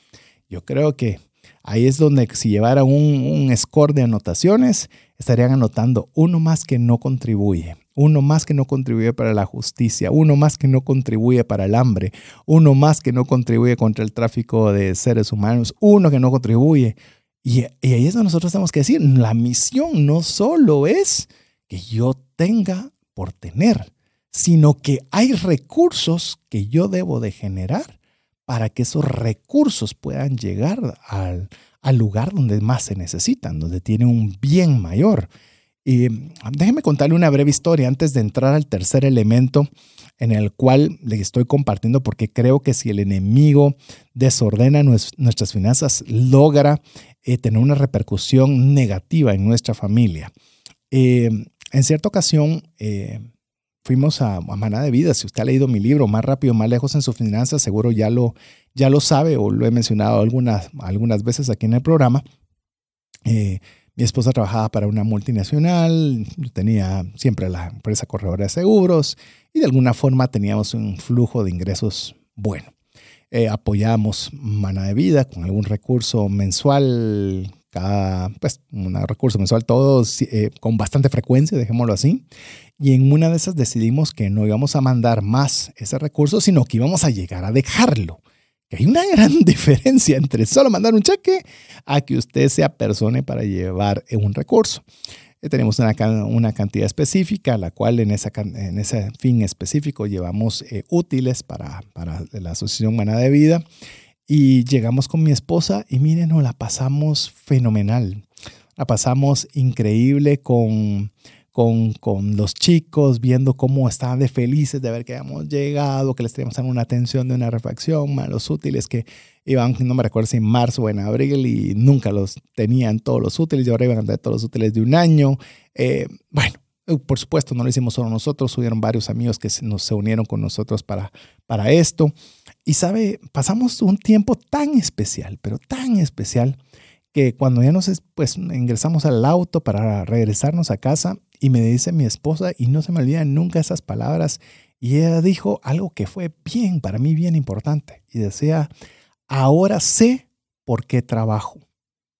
Yo creo que Ahí es donde si llevara un, score de anotaciones, estarían anotando uno más que no contribuye, uno más que no contribuye para la justicia, uno más que no contribuye para el hambre, uno más que no contribuye contra el tráfico de seres humanos, uno que no contribuye. Y, y ahí es donde nosotros tenemos que decir, la misión no solo es que yo tenga por tener, sino que hay recursos que yo debo de generar para que esos recursos puedan llegar al, lugar donde más se necesitan, donde tiene un bien mayor. Y déjeme contarle una breve historia antes de entrar al tercer elemento en el cual le estoy compartiendo porque creo que si el enemigo desordena nuestras finanzas, logra eh, tener una repercusión negativa en nuestra familia. Eh, en cierta ocasión, eh, fuimos a, a, Maná de Vida. Si usted ha leído mi libro, Más rápido, más lejos en sus finanzas, seguro ya lo, ya lo sabe o lo he mencionado algunas, algunas veces aquí en el programa. Eh, mi esposa trabajaba para una multinacional, tenía siempre la empresa corredora de seguros y de alguna forma teníamos un flujo de ingresos bueno. Eh, apoyamos Mana de Vida con algún recurso mensual, cada, pues un recurso mensual, todos eh, con bastante frecuencia, dejémoslo así. Y en una de esas decidimos que no íbamos a mandar más ese recurso, sino que íbamos a llegar a dejarlo. Que hay una gran diferencia entre solo mandar un cheque a que usted sea persona para llevar un recurso. Eh, tenemos una, una, cantidad específica, la cual en, esa, en ese fin específico llevamos eh, útiles para, para, la Asociación Humana de Vida. Y llegamos con mi esposa y miren, nos la pasamos fenomenal. La pasamos increíble con con, con, los chicos, viendo cómo estaban de felices de haber que habíamos llegado, que les teníamos una atención de una refacción, los útiles que iban, no me recuerdo si en marzo o en abril, y nunca los tenían todos los útiles, y ahora iban a tener todos los útiles de un año. Eh, bueno, por supuesto, no lo hicimos solo nosotros, hubieron varios amigos que nos, se unieron con nosotros para, para esto. Y sabe, pasamos un tiempo tan especial, pero tan especial, que cuando ya nos pues, ingresamos al auto para regresarnos a casa, y me dice mi esposa, y no se me olvidan nunca esas palabras, y ella dijo algo que fue bien, para mí bien importante, y decía, ahora sé por qué trabajo.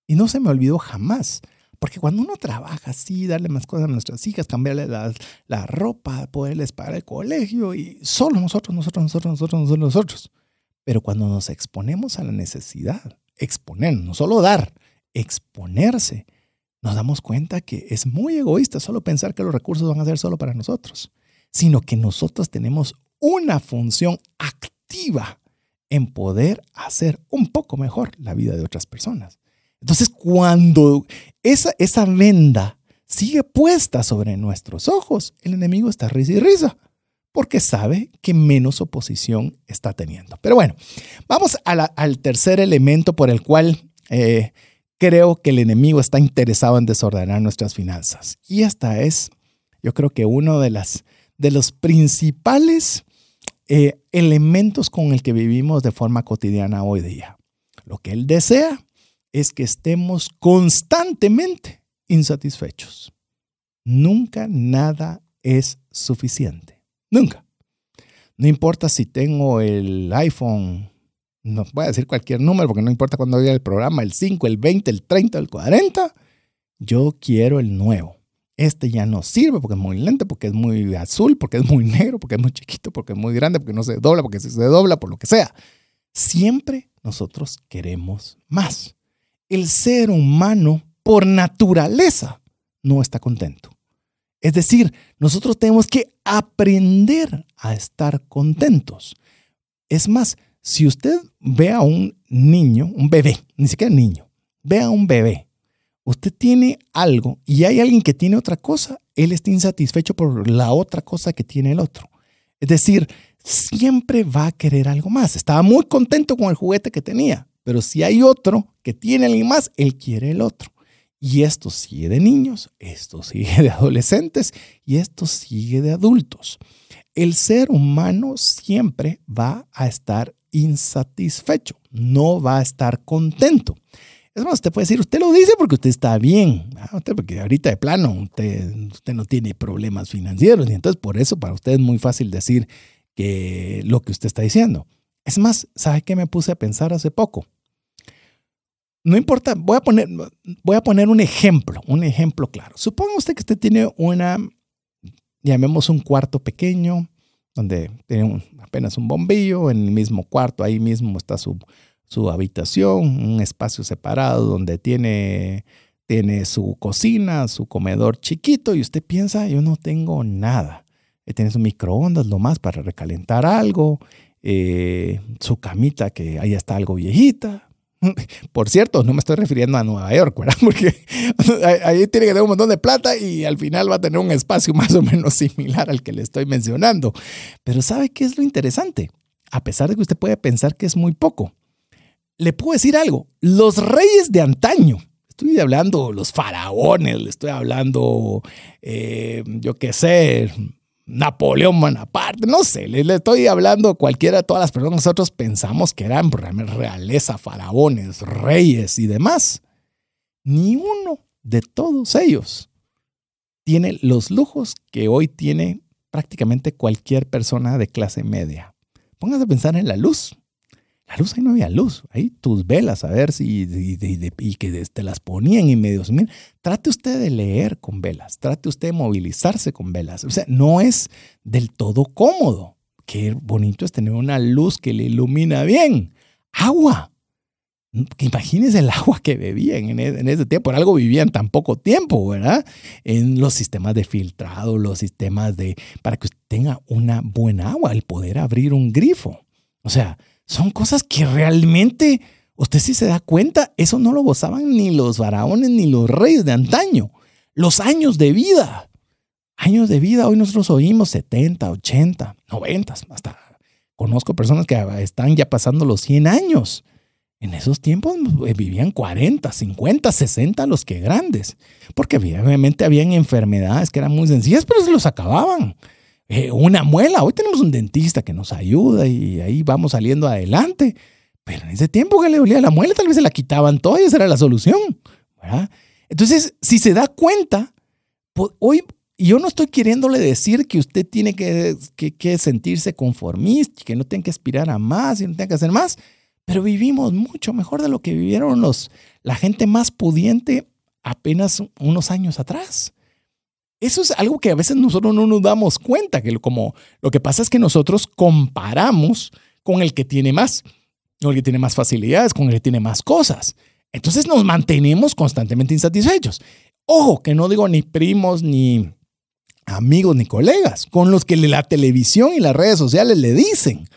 Y no se me olvidó jamás. Porque cuando uno trabaja así, darle más cosas a nuestras hijas, cambiarle la, la ropa, poderles pagar el colegio y solo nosotros, nosotros, nosotros, nosotros, nosotros, nosotros. Pero cuando nos exponemos a la necesidad, exponernos, no solo dar, exponerse, nos damos cuenta que es muy egoísta solo pensar que los recursos van a ser solo para nosotros, sino que nosotros tenemos una función activa en poder hacer un poco mejor la vida de otras personas. Entonces, cuando esa, venda sigue puesta sobre nuestros ojos, el enemigo está risa y risa, porque sabe que menos oposición está teniendo. Pero bueno, vamos al tercer elemento por el cual eh, creo que el enemigo está interesado en desordenar nuestras finanzas. Y esta es, yo creo que uno de los principales eh, elementos con el que vivimos de forma cotidiana hoy día. Lo que él desea es que estemos constantemente insatisfechos. Nunca nada es suficiente. Nunca. No importa si tengo el iPhone, no voy a decir cualquier número porque no importa cuando vea el programa, el 5, el 20, el 30, el 40, yo quiero el nuevo. Este ya no sirve porque es muy lento, porque es muy azul, porque es muy negro, porque es muy chiquito, porque es muy grande, porque no se dobla, porque si se dobla, por lo que sea. Siempre nosotros queremos más el ser humano por naturaleza no está contento. Es decir, nosotros tenemos que aprender a estar contentos. Es más, si usted ve a un niño, un bebé, ni siquiera niño, ve a un bebé, usted tiene algo y hay alguien que tiene otra cosa, él está insatisfecho por la otra cosa que tiene el otro. Es decir, siempre va a querer algo más. Estaba muy contento con el juguete que tenía, pero si hay otro que tiene alguien más, él quiere el otro. Y esto sigue de niños, esto sigue de adolescentes y esto sigue de adultos. El ser humano siempre va a estar insatisfecho, no va a estar contento. Es más, usted puede decir, usted lo dice porque usted está bien, porque ahorita de plano usted, usted no tiene problemas financieros y entonces por eso para usted es muy fácil decir que lo que usted está diciendo. Es más, ¿sabe qué me puse a pensar hace poco? No importa, voy a poner, voy a poner un ejemplo, un ejemplo claro. Suponga usted que usted tiene una, llamemos un cuarto pequeño, donde tiene apenas un bombillo, en el mismo cuarto, ahí mismo está su, su habitación, un espacio separado donde tiene, tiene su cocina, su comedor chiquito, y usted piensa, yo no tengo nada. Tiene su microondas, lo más para recalentar algo, eh, su camita que ahí está algo viejita. Por cierto, no me estoy refiriendo a Nueva York, ¿verdad? Porque ahí tiene que tener un montón de plata y al final va a tener un espacio más o menos similar al que le estoy mencionando. Pero ¿sabe qué es lo interesante? A pesar de que usted puede pensar que es muy poco, le puedo decir algo. Los reyes de antaño, estoy hablando los faraones, le estoy hablando, eh, yo qué sé, Napoleón Bonaparte, no sé, le, estoy hablando cualquiera, todas las personas nosotros pensamos que eran realeza, faraones, reyes y demás. Ni uno de todos ellos tiene los lujos que hoy tiene prácticamente cualquier persona de clase media. Póngase a pensar en la luz. La luz ahí no había luz. Ahí tus velas, a ver si. Y, que te las ponían y medio. trate usted de leer con velas. Trate usted de movilizarse con velas. O sea, no es del todo cómodo. Qué bonito es tener una luz que le ilumina bien. Agua. Imagínese el agua que bebían e, en ese tiempo. Por algo vivían tan poco tiempo, ¿verdad? En los sistemas de filtrado, los sistemas de. para que usted tenga una buena agua, el poder abrir un grifo. O sea, son cosas que realmente, usted sí se da cuenta, eso no lo gozaban ni los faraones ni los reyes de antaño. Los años de vida. Años de vida, hoy nosotros oímos 70, 80, 90, hasta conozco personas que están ya pasando los 100 años. En esos tiempos eh, vivían 40, 50, 60 los que grandes, porque obviamente habían enfermedades que eran muy sencillas, pero se los acababan. Eh, una muela, hoy tenemos un dentista que nos ayuda y ahí vamos saliendo adelante, pero en ese tiempo que le dolía la muela tal vez se la quitaban todas y esa era la solución. Entonces, si se da cuenta, hoy yo no estoy queriéndole decir que usted tiene que, que sentirse conformista, que no tenga que aspirar a más y no tenga que hacer más pero vivimos mucho mejor de lo que vivieron los, la gente más pudiente apenas unos años atrás. Eso es algo que a veces nosotros no nos damos cuenta, que como lo que pasa es que nosotros comparamos con el que tiene más, con el que tiene más facilidades, con el que tiene más cosas. Entonces nos mantenemos constantemente insatisfechos. Ojo, que no digo ni primos, ni amigos, ni colegas, con los que la televisión y las redes sociales le dicen,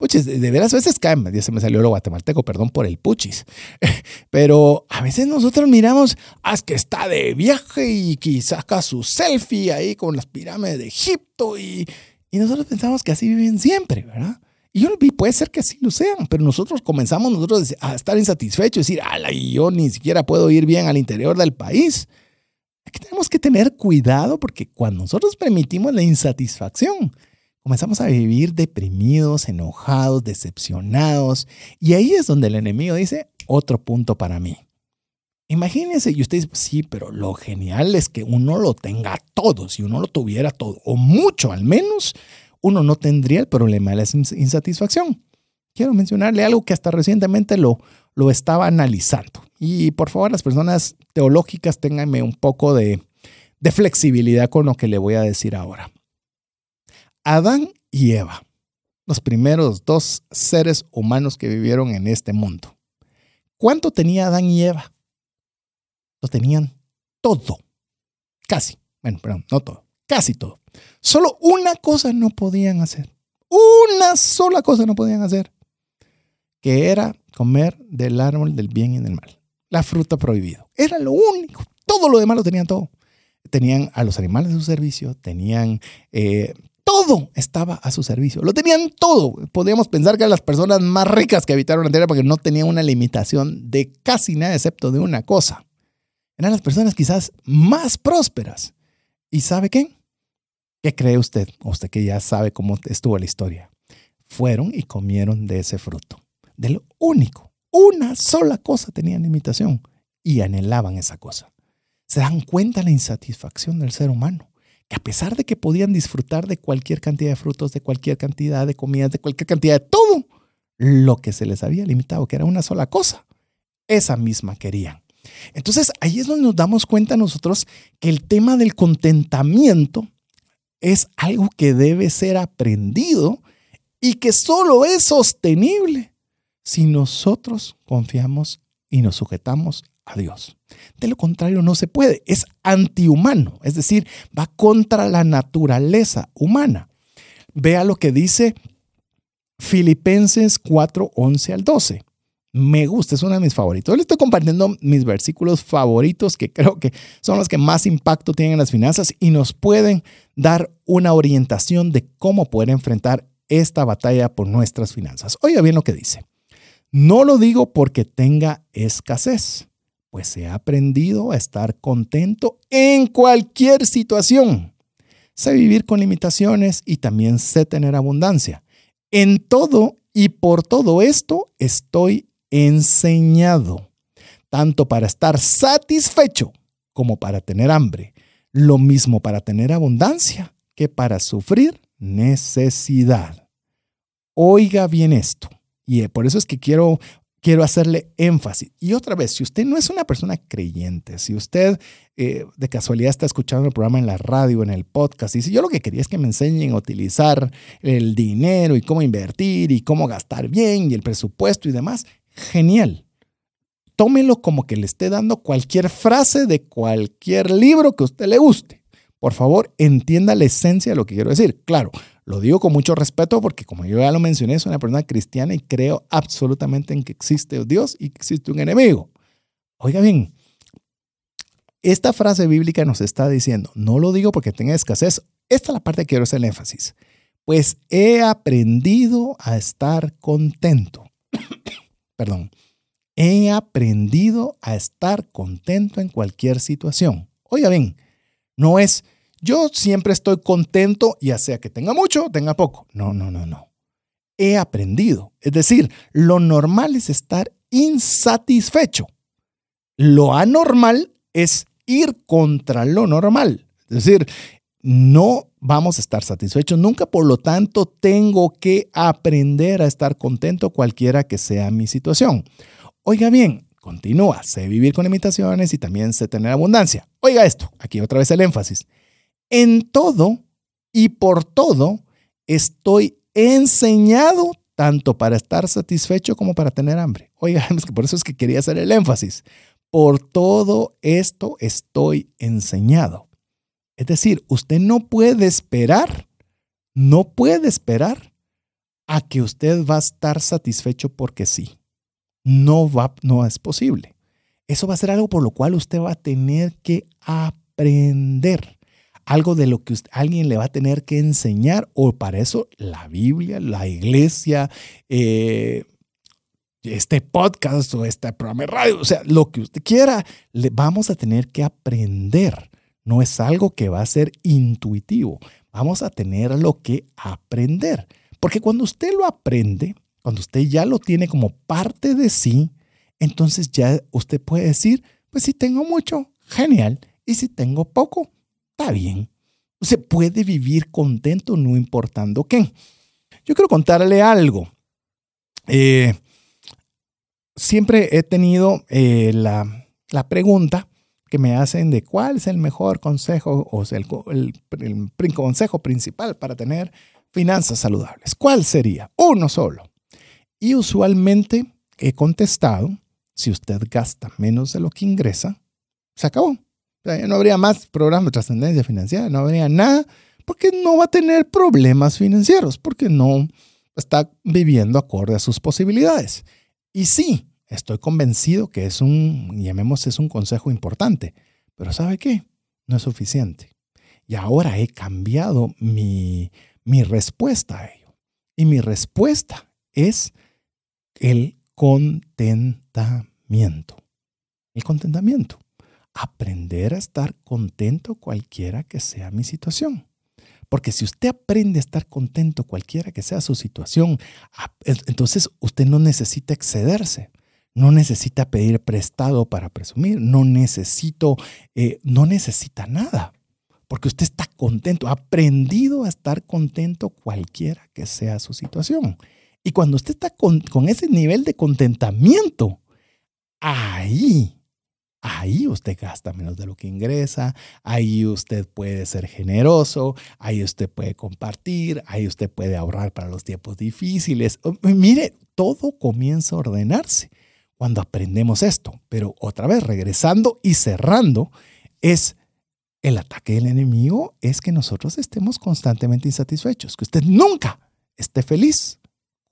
Puchis, de veras a veces caen, ya se me salió lo guatemalteco, perdón por el puchis. Pero a veces nosotros miramos, ah, que está de viaje y que saca su selfie ahí con las pirámides de Egipto y, y nosotros pensamos que así viven siempre, ¿verdad? Y yo, puede ser que así lo sean, pero nosotros comenzamos nosotros a estar insatisfechos, decir, ala, y yo ni siquiera puedo ir bien al interior del país. Aquí tenemos que tener cuidado porque cuando nosotros permitimos la insatisfacción, comenzamos a vivir deprimidos, enojados, decepcionados. Y ahí es donde el enemigo dice, otro punto para mí. Imagínense, y ustedes, sí, pero lo genial es que uno lo tenga todo. Si uno lo tuviera todo, o mucho al menos, uno no tendría el problema de la insatisfacción. Quiero mencionarle algo que hasta recientemente lo, lo estaba analizando. Y por favor, las personas teológicas, ténganme un poco de, de flexibilidad con lo que le voy a decir ahora. Adán y Eva, los primeros dos seres humanos que vivieron en este mundo. ¿Cuánto tenía Adán y Eva? Lo tenían todo. Casi. Bueno, perdón, no todo. Casi todo. Solo una cosa no podían hacer. Una sola cosa no podían hacer. Que era comer del árbol del bien y del mal. La fruta prohibida. Era lo único. Todo lo demás lo tenían todo. Tenían a los animales de su servicio, tenían eh, todo estaba a su servicio. Lo tenían todo. Podríamos pensar que eran las personas más ricas que habitaron la Tierra porque no tenían una limitación de casi nada excepto de una cosa. Eran las personas quizás más prósperas. ¿Y sabe qué? ¿Qué cree usted? Usted que ya sabe cómo estuvo la historia. Fueron y comieron de ese fruto. De lo único. Una sola cosa tenían limitación y anhelaban esa cosa. ¿Se dan cuenta la insatisfacción del ser humano? A pesar de que podían disfrutar de cualquier cantidad de frutos, de cualquier cantidad de comidas, de cualquier cantidad de todo, lo que se les había limitado, que era una sola cosa, esa misma querían. Entonces ahí es donde nos damos cuenta nosotros que el tema del contentamiento es algo que debe ser aprendido y que solo es sostenible si nosotros confiamos y nos sujetamos a Dios. De lo contrario, no se puede. Es antihumano, es decir, va contra la naturaleza humana. Vea lo que dice Filipenses 4, 11 al 12. Me gusta, es uno de mis favoritos. le estoy compartiendo mis versículos favoritos que creo que son los que más impacto tienen en las finanzas y nos pueden dar una orientación de cómo poder enfrentar esta batalla por nuestras finanzas. Oiga bien lo que dice. No lo digo porque tenga escasez pues he aprendido a estar contento en cualquier situación. Sé vivir con limitaciones y también sé tener abundancia. En todo y por todo esto estoy enseñado, tanto para estar satisfecho como para tener hambre, lo mismo para tener abundancia que para sufrir necesidad. Oiga bien esto. Y por eso es que quiero quiero hacerle énfasis. Y otra vez, si usted no es una persona creyente, si usted eh, de casualidad está escuchando el programa en la radio, en el podcast, y si yo lo que quería es que me enseñen a utilizar el dinero y cómo invertir y cómo gastar bien y el presupuesto y demás, genial. Tómelo como que le esté dando cualquier frase de cualquier libro que a usted le guste. Por favor, entienda la esencia de lo que quiero decir. Claro, lo digo con mucho respeto porque, como yo ya lo mencioné, soy una persona cristiana y creo absolutamente en que existe Dios y que existe un enemigo. Oiga bien, esta frase bíblica nos está diciendo, no lo digo porque tenga escasez, esta es la parte que quiero hacer el énfasis, pues he aprendido a estar contento. Perdón, He aprendido a estar contento en cualquier situación. Oiga bien, no es yo siempre estoy contento, ya sea que tenga mucho o tenga poco. No, no, no, no. He aprendido. Es decir, lo normal es estar insatisfecho. Lo anormal es ir contra lo normal. Es decir, no vamos a estar satisfechos nunca, por lo tanto tengo que aprender a estar contento cualquiera que sea mi situación. Oiga bien, continúa, sé vivir con limitaciones y también sé tener abundancia. Oiga esto, aquí otra vez el énfasis. En todo y por todo estoy enseñado tanto para estar satisfecho como para tener hambre. Oiga, es que por eso es que quería hacer el énfasis. Por todo esto estoy enseñado. Es decir, usted no puede esperar, no puede esperar a que usted va a estar satisfecho porque sí. No va, no es posible. Eso va a ser algo por lo cual usted va a tener que aprender. Algo de lo que alguien le va a tener que enseñar, o para eso la Biblia, la iglesia, eh, este podcast o este programa de radio, o sea, lo que usted quiera, le vamos a tener que aprender. No es algo que va a ser intuitivo. Vamos a tener lo que aprender. Porque cuando usted lo aprende, cuando usted ya lo tiene como parte de sí, entonces ya usted puede decir, pues si tengo mucho, genial. Y si tengo poco, está bien. Se puede vivir contento no importando qué. Yo quiero contarle algo. Eh, siempre he tenido eh, la, la pregunta que me hacen de cuál es el mejor consejo o el, consejo principal para tener finanzas saludables. ¿Cuál sería? Uno solo. Y usualmente he contestado, si usted gasta menos de lo que ingresa, se acabó. Ya no habría más programa de trascendencia financiera, no habría nada, porque no va a tener problemas financieros, porque no está viviendo acorde a sus posibilidades. Y sí, Estoy convencido que es un, llamemos, es un consejo importante, pero ¿sabe qué? No es suficiente. Y ahora he cambiado mi, mi respuesta a ello. Y mi respuesta es el contentamiento. El contentamiento. Aprender a estar contento cualquiera que sea mi situación. Porque si usted aprende a estar contento cualquiera que sea su situación, entonces usted no necesita excederse. No necesita pedir prestado para presumir, no necesito, eh, no necesita nada, porque usted está contento, ha aprendido a estar contento cualquiera que sea su situación. Y cuando usted está con, con ese nivel de contentamiento, ahí ahí usted gasta menos de lo que ingresa, ahí usted puede ser generoso, ahí usted puede compartir, ahí usted puede ahorrar para los tiempos difíciles. Mire, todo comienza a ordenarse cuando aprendemos esto. Pero otra vez, regresando y cerrando, es el ataque del enemigo, es que nosotros estemos constantemente insatisfechos, que usted nunca esté feliz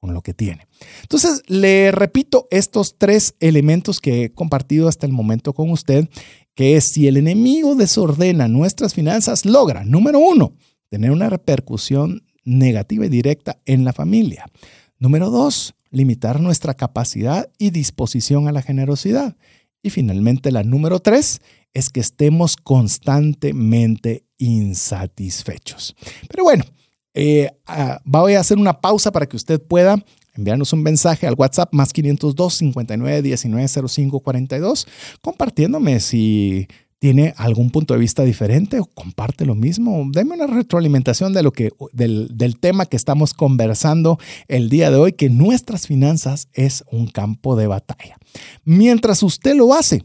con lo que tiene. Entonces, le repito estos tres elementos que he compartido hasta el momento con usted, que es si el enemigo desordena nuestras finanzas, logra, número uno, tener una repercusión negativa y directa en la familia. Número dos, limitar nuestra capacidad y disposición a la generosidad. Y finalmente la número tres es que estemos constantemente insatisfechos. Pero bueno, eh, ah, voy a hacer una pausa para que usted pueda enviarnos un mensaje al WhatsApp más 502 59 19 05 42 compartiéndome si tiene algún punto de vista diferente o comparte lo mismo. Deme una retroalimentación de lo que, del, del tema que estamos conversando el día de hoy, que nuestras finanzas es un campo de batalla. Mientras usted lo hace,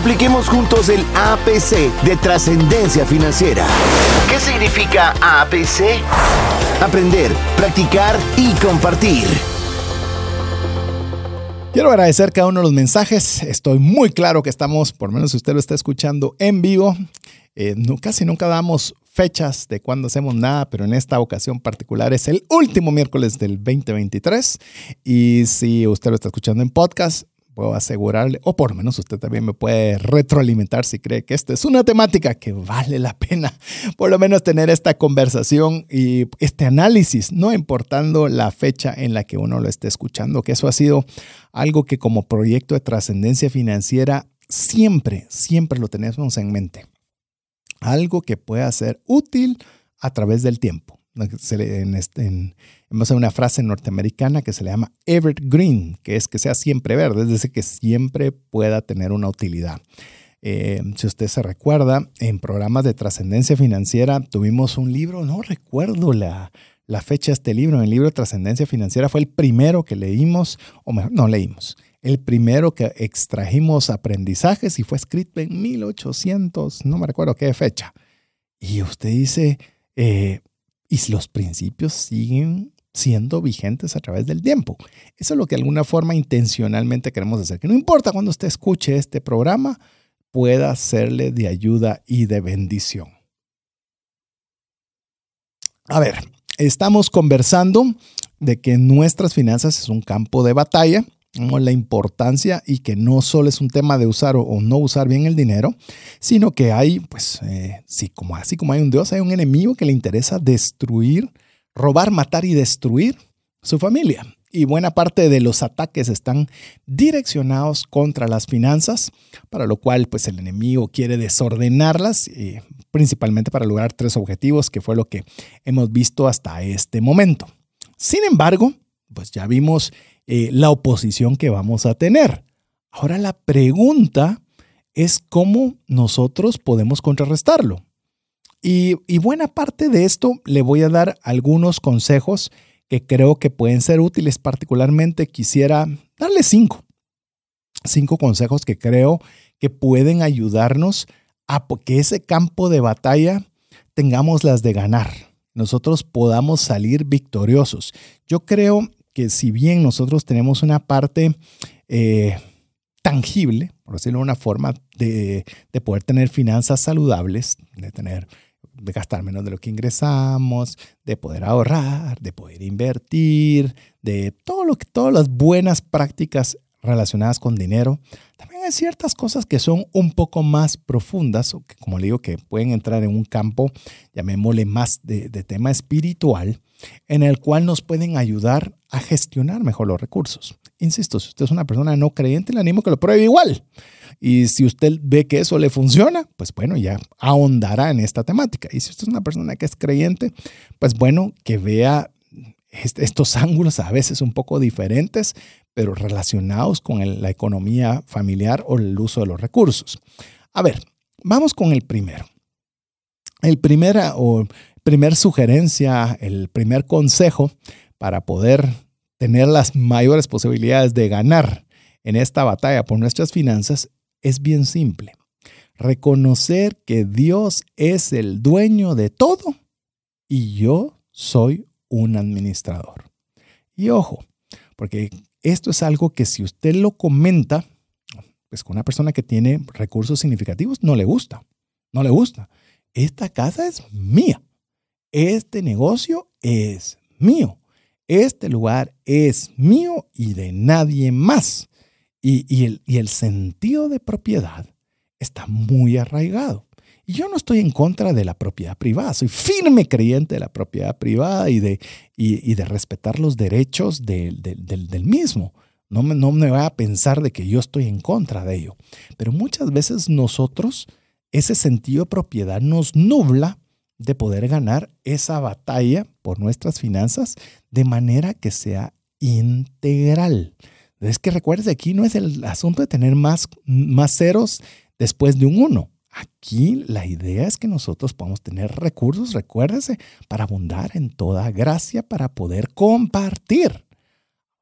Apliquemos juntos el APC de trascendencia financiera. ¿Qué significa APC? Aprender, practicar y compartir. Quiero agradecer cada uno de los mensajes. Estoy muy claro que estamos, por menos si usted lo está escuchando en vivo, eh, casi nunca damos fechas de cuándo hacemos nada, pero en esta ocasión particular es el último miércoles del 2023. Y si usted lo está escuchando en podcast, puedo asegurarle, o por lo menos usted también me puede retroalimentar si cree que esta es una temática que vale la pena, por lo menos tener esta conversación y este análisis, no importando la fecha en la que uno lo esté escuchando, que eso ha sido algo que como proyecto de trascendencia financiera siempre, siempre lo tenemos en mente. Algo que pueda ser útil a través del tiempo. En, este, en, Vamos a una frase norteamericana que se le llama evergreen, que es que sea siempre verde, es decir, que siempre pueda tener una utilidad. Eh, si usted se recuerda, en programas de trascendencia financiera tuvimos un libro, no recuerdo la, la fecha de este libro, el libro de trascendencia financiera fue el primero que leímos, o mejor, no leímos, el primero que extrajimos aprendizajes y fue escrito en 1800, no me recuerdo qué fecha. Y usted dice, eh, ¿y los principios siguen siendo vigentes a través del tiempo. Eso es lo que de alguna forma intencionalmente queremos hacer. Que no importa cuando usted escuche este programa, pueda serle de ayuda y de bendición. A ver, estamos conversando de que nuestras finanzas es un campo de batalla, la importancia y que no solo es un tema de usar o, no usar bien el dinero, sino que hay, pues, eh, sí, como, así como hay un Dios, hay un enemigo que le interesa destruir robar, matar y destruir su familia. Y buena parte de los ataques están direccionados contra las finanzas, para lo cual pues el enemigo quiere desordenarlas, eh, principalmente para lograr tres objetivos, que fue lo que hemos visto hasta este momento. Sin embargo, pues ya vimos eh, la oposición que vamos a tener. Ahora la pregunta es cómo nosotros podemos contrarrestarlo. Y, buena parte de esto le voy a dar algunos consejos que creo que pueden ser útiles. Particularmente quisiera darle cinco. Cinco consejos que creo que pueden ayudarnos a que ese campo de batalla tengamos las de ganar. Nosotros podamos salir victoriosos. Yo creo que si bien nosotros tenemos una parte eh, tangible, por decirlo de una forma, de, de poder tener finanzas saludables, de tener de gastar menos de lo que ingresamos, de poder ahorrar, de poder invertir, de todo lo que, todas las buenas prácticas relacionadas con dinero. También hay ciertas cosas que son un poco más profundas, o que, como le digo, que pueden entrar en un campo, llamémosle más de, de tema espiritual, en el cual nos pueden ayudar a gestionar mejor los recursos. Insisto, si usted es una persona no creyente, le animo que lo pruebe igual. Y si usted ve que eso le funciona, pues bueno, ya ahondará en esta temática. Y si usted es una persona que es creyente, pues bueno, que vea estos ángulos a veces un poco diferentes, pero relacionados con la economía familiar o el uso de los recursos. A ver, vamos con el primero. El primera o primer sugerencia, el primer consejo para poder tener las mayores posibilidades de ganar en esta batalla por nuestras finanzas es bien simple. Reconocer que Dios es el dueño de todo y yo soy un administrador. Y ojo, porque esto es algo que si usted lo comenta, pues con una persona que tiene recursos significativos, no le gusta. No le gusta. Esta casa es mía. Este negocio es mío. Este lugar es mío y de nadie más. Y, el, sentido de propiedad está muy arraigado. Y yo no estoy en contra de la propiedad privada, soy firme creyente de la propiedad privada y de, respetar los derechos del, mismo. No me, no me voy a pensar de que yo estoy en contra de ello. Pero muchas veces nosotros, ese sentido de propiedad nos nubla de poder ganar esa batalla por nuestras finanzas de manera que sea integral. Es que recuerde, aquí no es el asunto de tener más, más ceros después de un uno. Aquí la idea es que nosotros podamos tener recursos, recuérdese, para abundar en toda gracia, para poder compartir.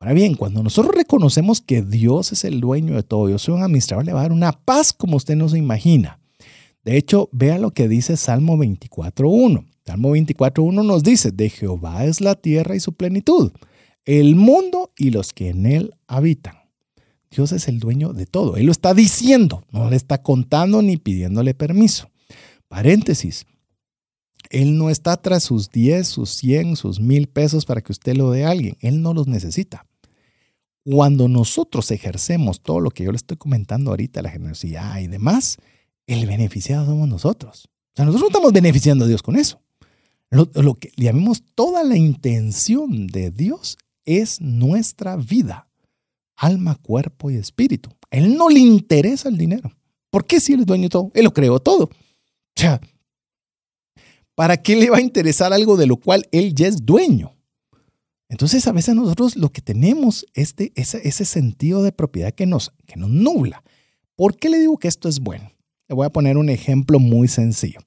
Ahora bien, cuando nosotros reconocemos que Dios es el dueño de todo, yo soy un administrador, le va a dar una paz como usted no se imagina. De hecho, vea lo que dice Salmo 24.1. Salmo 24.1 nos dice, de Jehová es la tierra y su plenitud, el mundo y los que en él habitan. Dios es el dueño de todo. Él lo está diciendo, no le está contando ni pidiéndole permiso. Paréntesis. Él no está tras sus 10, sus 100, sus mil pesos para que usted lo dé a alguien. Él no los necesita. Cuando nosotros ejercemos todo lo que yo le estoy comentando ahorita, la generosidad y demás, el beneficiado somos nosotros. O sea, nosotros no estamos beneficiando a Dios con eso. Lo, lo que llamemos toda la intención de Dios es nuestra vida alma, cuerpo y espíritu. A él no le interesa el dinero. ¿Por qué si él es dueño de todo? Él lo creó todo. O sea, ¿para qué le va a interesar algo de lo cual él ya es dueño? Entonces a veces nosotros lo que tenemos es este, ese, ese, sentido de propiedad que nos, que nos nubla. ¿Por qué le digo que esto es bueno? Le voy a poner un ejemplo muy sencillo.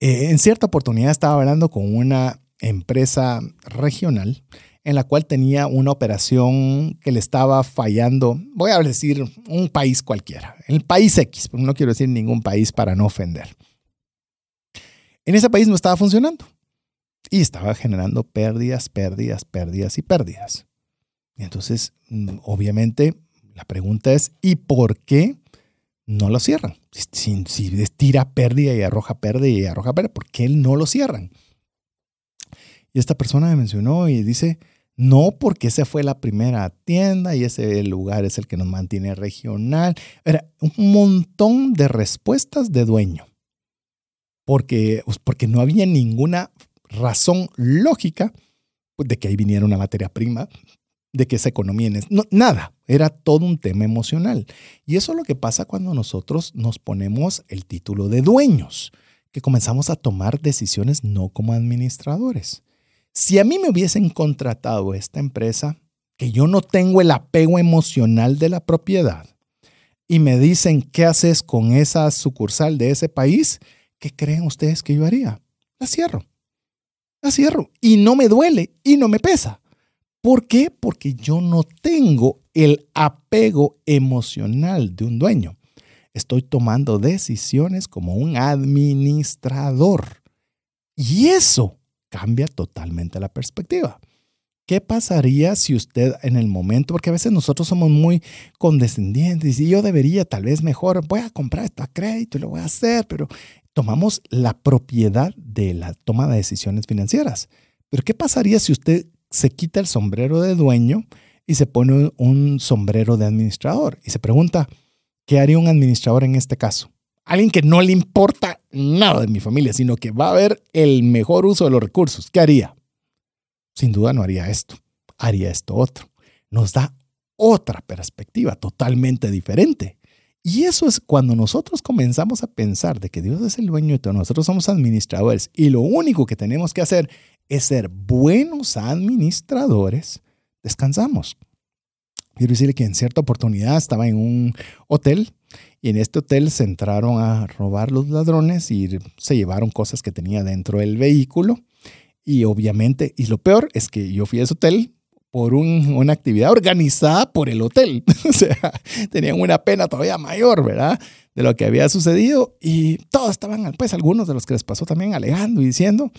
Eh, en cierta oportunidad estaba hablando con una empresa regional en la cual tenía una operación que le estaba fallando, voy a decir un país cualquiera, el país X, no quiero decir ningún país para no ofender. En ese país no estaba funcionando y estaba generando pérdidas, pérdidas, pérdidas y pérdidas. Entonces, mm, obviamente, la pregunta es, ¿y por qué no lo cierran? Si, si, tira pérdida y arroja pérdida y arroja pérdida, ¿por qué no lo cierran? Y esta persona me mencionó y dice, no porque esa fue la primera tienda y ese lugar es el que nos mantiene regional. Era un montón de respuestas de dueño. Porque, porque no había ninguna razón lógica pues, de que ahí viniera una materia prima, de que esa economía... No, nada, era todo un tema emocional. Y eso es lo que pasa cuando nosotros nos ponemos el título de dueños, que comenzamos a tomar decisiones no como administradores. Si a mí me hubiesen contratado esta empresa, que yo no tengo el apego emocional de la propiedad, y me dicen, ¿qué haces con esa sucursal de ese país? ¿Qué creen ustedes que yo haría? La cierro. La cierro. Y no me duele y no me pesa. ¿Por qué? Porque yo no tengo el apego emocional de un dueño. Estoy tomando decisiones como un administrador. Y eso cambia totalmente la perspectiva. ¿Qué pasaría si usted en el momento, porque a veces nosotros somos muy condescendientes y yo debería tal vez mejor, voy a comprar esto a crédito y lo voy a hacer, pero tomamos la propiedad de la toma de decisiones financieras. Pero ¿qué pasaría si usted se quita el sombrero de dueño y se pone un sombrero de administrador y se pregunta, ¿qué haría un administrador en este caso? alguien que no le importa nada de mi familia, sino que va a ver el mejor uso de los recursos, ¿qué haría? Sin duda no haría esto, haría esto otro. Nos da otra perspectiva totalmente diferente. Y eso es cuando nosotros comenzamos a pensar de que Dios es el dueño de todo, nosotros somos administradores y lo único que tenemos que hacer es ser buenos administradores, descansamos. Quiero decirle que en cierta oportunidad estaba en un hotel y en este hotel se entraron a robar los ladrones y se llevaron cosas que tenía dentro del vehículo. Y obviamente, y lo peor es que yo fui a ese hotel por una actividad organizada por el hotel. o sea, tenían una pena todavía mayor, ¿verdad? De lo que había sucedido. Y todos estaban, pues algunos de los que les pasó también alegando y diciendo.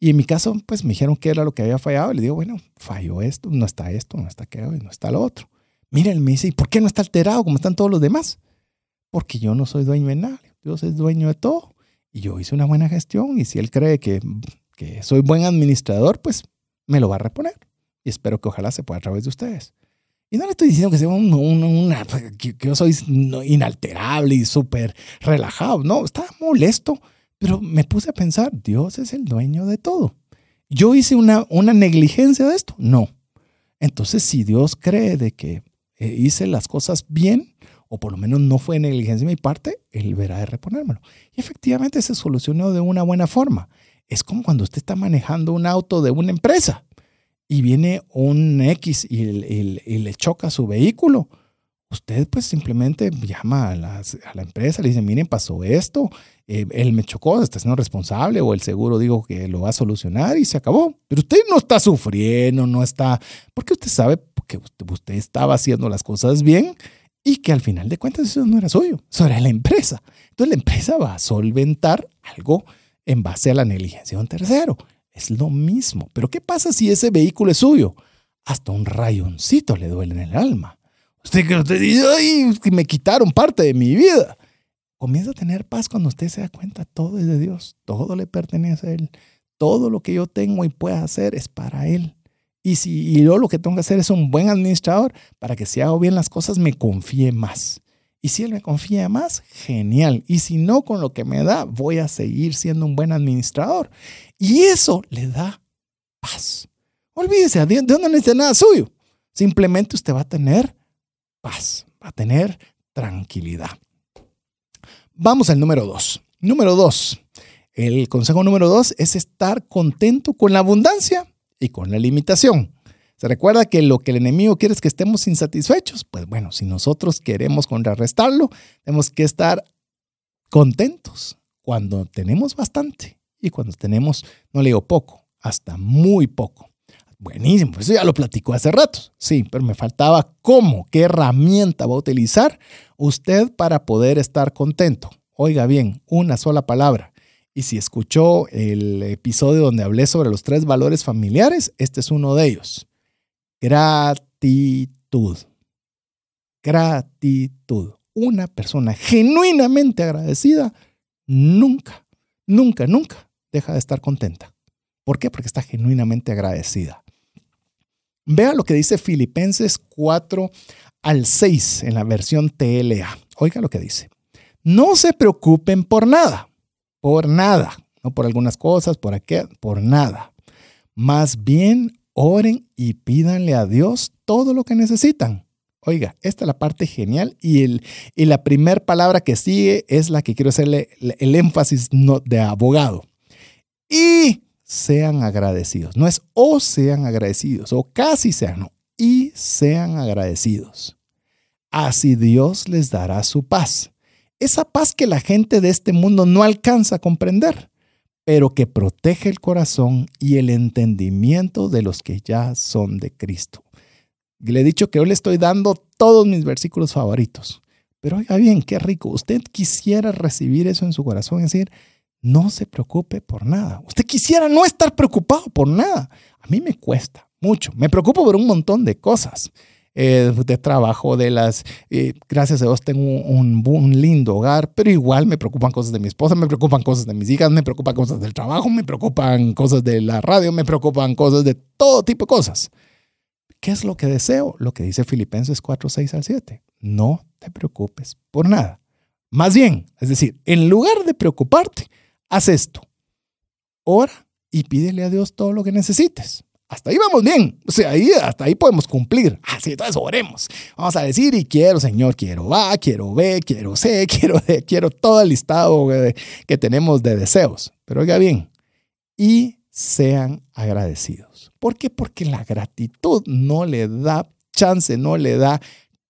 Y en mi caso, pues me dijeron qué era lo que había fallado. Y le digo, bueno, falló esto, no está esto, no está aquello no está lo otro. Mira, él me dice, ¿y por qué no está alterado como están todos los demás? Porque yo no soy dueño de nada. Dios es dueño de todo. Y yo hice una buena gestión y si él cree que, que soy buen administrador, pues me lo va a reponer. Y espero que ojalá se pueda a través de ustedes. Y no le estoy diciendo que sea un, una, que, yo soy inalterable y súper relajado. No, estaba molesto, pero me puse a pensar, Dios es el dueño de todo. ¿Yo hice una, una negligencia de esto? No. Entonces, si Dios cree de que eh, hice las cosas bien, o por lo menos no fue negligencia de mi parte, Él verá de reponérmelo. Y efectivamente se solucionó de una buena forma. Es como cuando usted está manejando un auto de una empresa y viene un X y, le choca su vehículo, usted pues simplemente llama a, la empresa, le dice, miren, pasó esto, eh, él me chocó, está siendo responsable o el seguro digo que lo va a solucionar y se acabó. Pero usted no está sufriendo, no está, porque usted sabe que usted, estaba haciendo las cosas bien y que al final de cuentas eso no era suyo, eso era la empresa. Entonces la empresa va a solventar algo en base a la negligencia de un tercero. Es lo mismo. Pero ¿qué pasa si ese vehículo es suyo? Hasta un rayoncito le duele en el alma. Usted usted dice, ay, me quitaron parte de mi vida. Comienza a tener paz cuando usted se da cuenta, todo es de Dios, todo le pertenece a Él. Todo lo que yo tengo y pueda hacer es para Él. Y si yo lo que tengo que hacer es un buen administrador para que si hago bien las cosas me confíe más. Y si él me confía más, genial. Y si no, con lo que me da, voy a seguir siendo un buen administrador. Y eso le da paz. Olvídese, ¿de dónde no necesita nada suyo? Simplemente usted va a tener paz, va a tener tranquilidad. Vamos al número dos. Número dos. El consejo número dos es estar contento con la abundancia y con la limitación. Se recuerda que lo que el enemigo quiere es que estemos insatisfechos. Pues bueno, si nosotros queremos contrarrestarlo, tenemos que estar contentos cuando tenemos bastante y cuando tenemos, no le digo poco, hasta muy poco. Buenísimo, eso ya lo platicó hace rato. Sí, pero me faltaba cómo, qué herramienta va a utilizar usted para poder estar contento. Oiga bien, una sola palabra. Y si escuchó el episodio donde hablé sobre los tres valores familiares, este es uno de ellos. Gratitud. Gratitud. Una persona genuinamente agradecida nunca, nunca, nunca deja de estar contenta. ¿Por qué? Porque está genuinamente agradecida. Vea lo que dice Filipenses 4 al 6 en la versión TLA. Oiga lo que dice. No se preocupen por nada, por nada, no por algunas cosas, por aquel, por nada. Más bien oren y pídanle a Dios todo lo que necesitan. Oiga, esta es la parte genial y, el, y la primera palabra que sigue es la que quiero hacerle el, énfasis de abogado. Y sean agradecidos. No es o sean agradecidos o casi sean, no. Y sean agradecidos. Así Dios les dará su paz. Esa paz que la gente de este mundo no alcanza a comprender pero que protege el corazón y el entendimiento de los que ya son de Cristo. Le he dicho que hoy le estoy dando todos mis versículos favoritos. Pero oiga bien, qué rico. Usted quisiera recibir eso en su corazón, es decir, no se preocupe por nada. Usted quisiera no estar preocupado por nada. A mí me cuesta mucho. Me preocupo por un montón de cosas. Eh, de trabajo, de las, eh, gracias a Dios tengo un, un, lindo hogar, pero igual me preocupan cosas de mi esposa, me preocupan cosas de mis hijas, me preocupan cosas del trabajo, me preocupan cosas de la radio, me preocupan cosas de todo tipo de cosas. ¿Qué es lo que deseo? Lo que dice Filipenses 4, 6 al 7. No te preocupes por nada. Más bien, es decir, en lugar de preocuparte, haz esto. Ora y pídele a Dios todo lo que necesites. Hasta ahí vamos bien. O sea, ahí, hasta ahí podemos cumplir. Así, entonces oremos. Vamos a decir, y quiero, Señor, quiero A, quiero B, quiero C, quiero D, quiero todo el listado que tenemos de deseos. Pero oiga bien, y sean agradecidos. ¿Por qué? Porque la gratitud no le da chance, no le da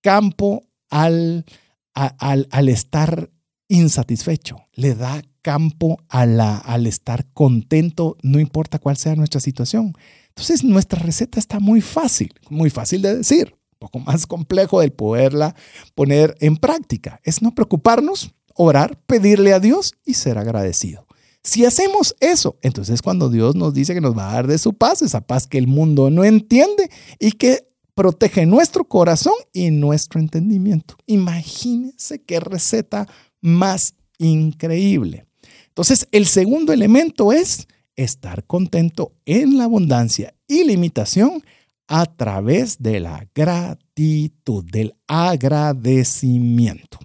campo al, al, al estar insatisfecho, le da campo al estar contento, no importa cuál sea nuestra situación. Entonces nuestra receta está muy fácil, muy fácil de decir, un poco más complejo de poderla poner en práctica. Es no preocuparnos, orar, pedirle a Dios y ser agradecido. Si hacemos eso, entonces cuando Dios nos dice que nos va a dar de su paz, esa paz que el mundo no entiende y que protege nuestro corazón y nuestro entendimiento. Imagínense qué receta más increíble. Entonces, el segundo elemento es estar contento en la abundancia y limitación a través de la gratitud, del agradecimiento.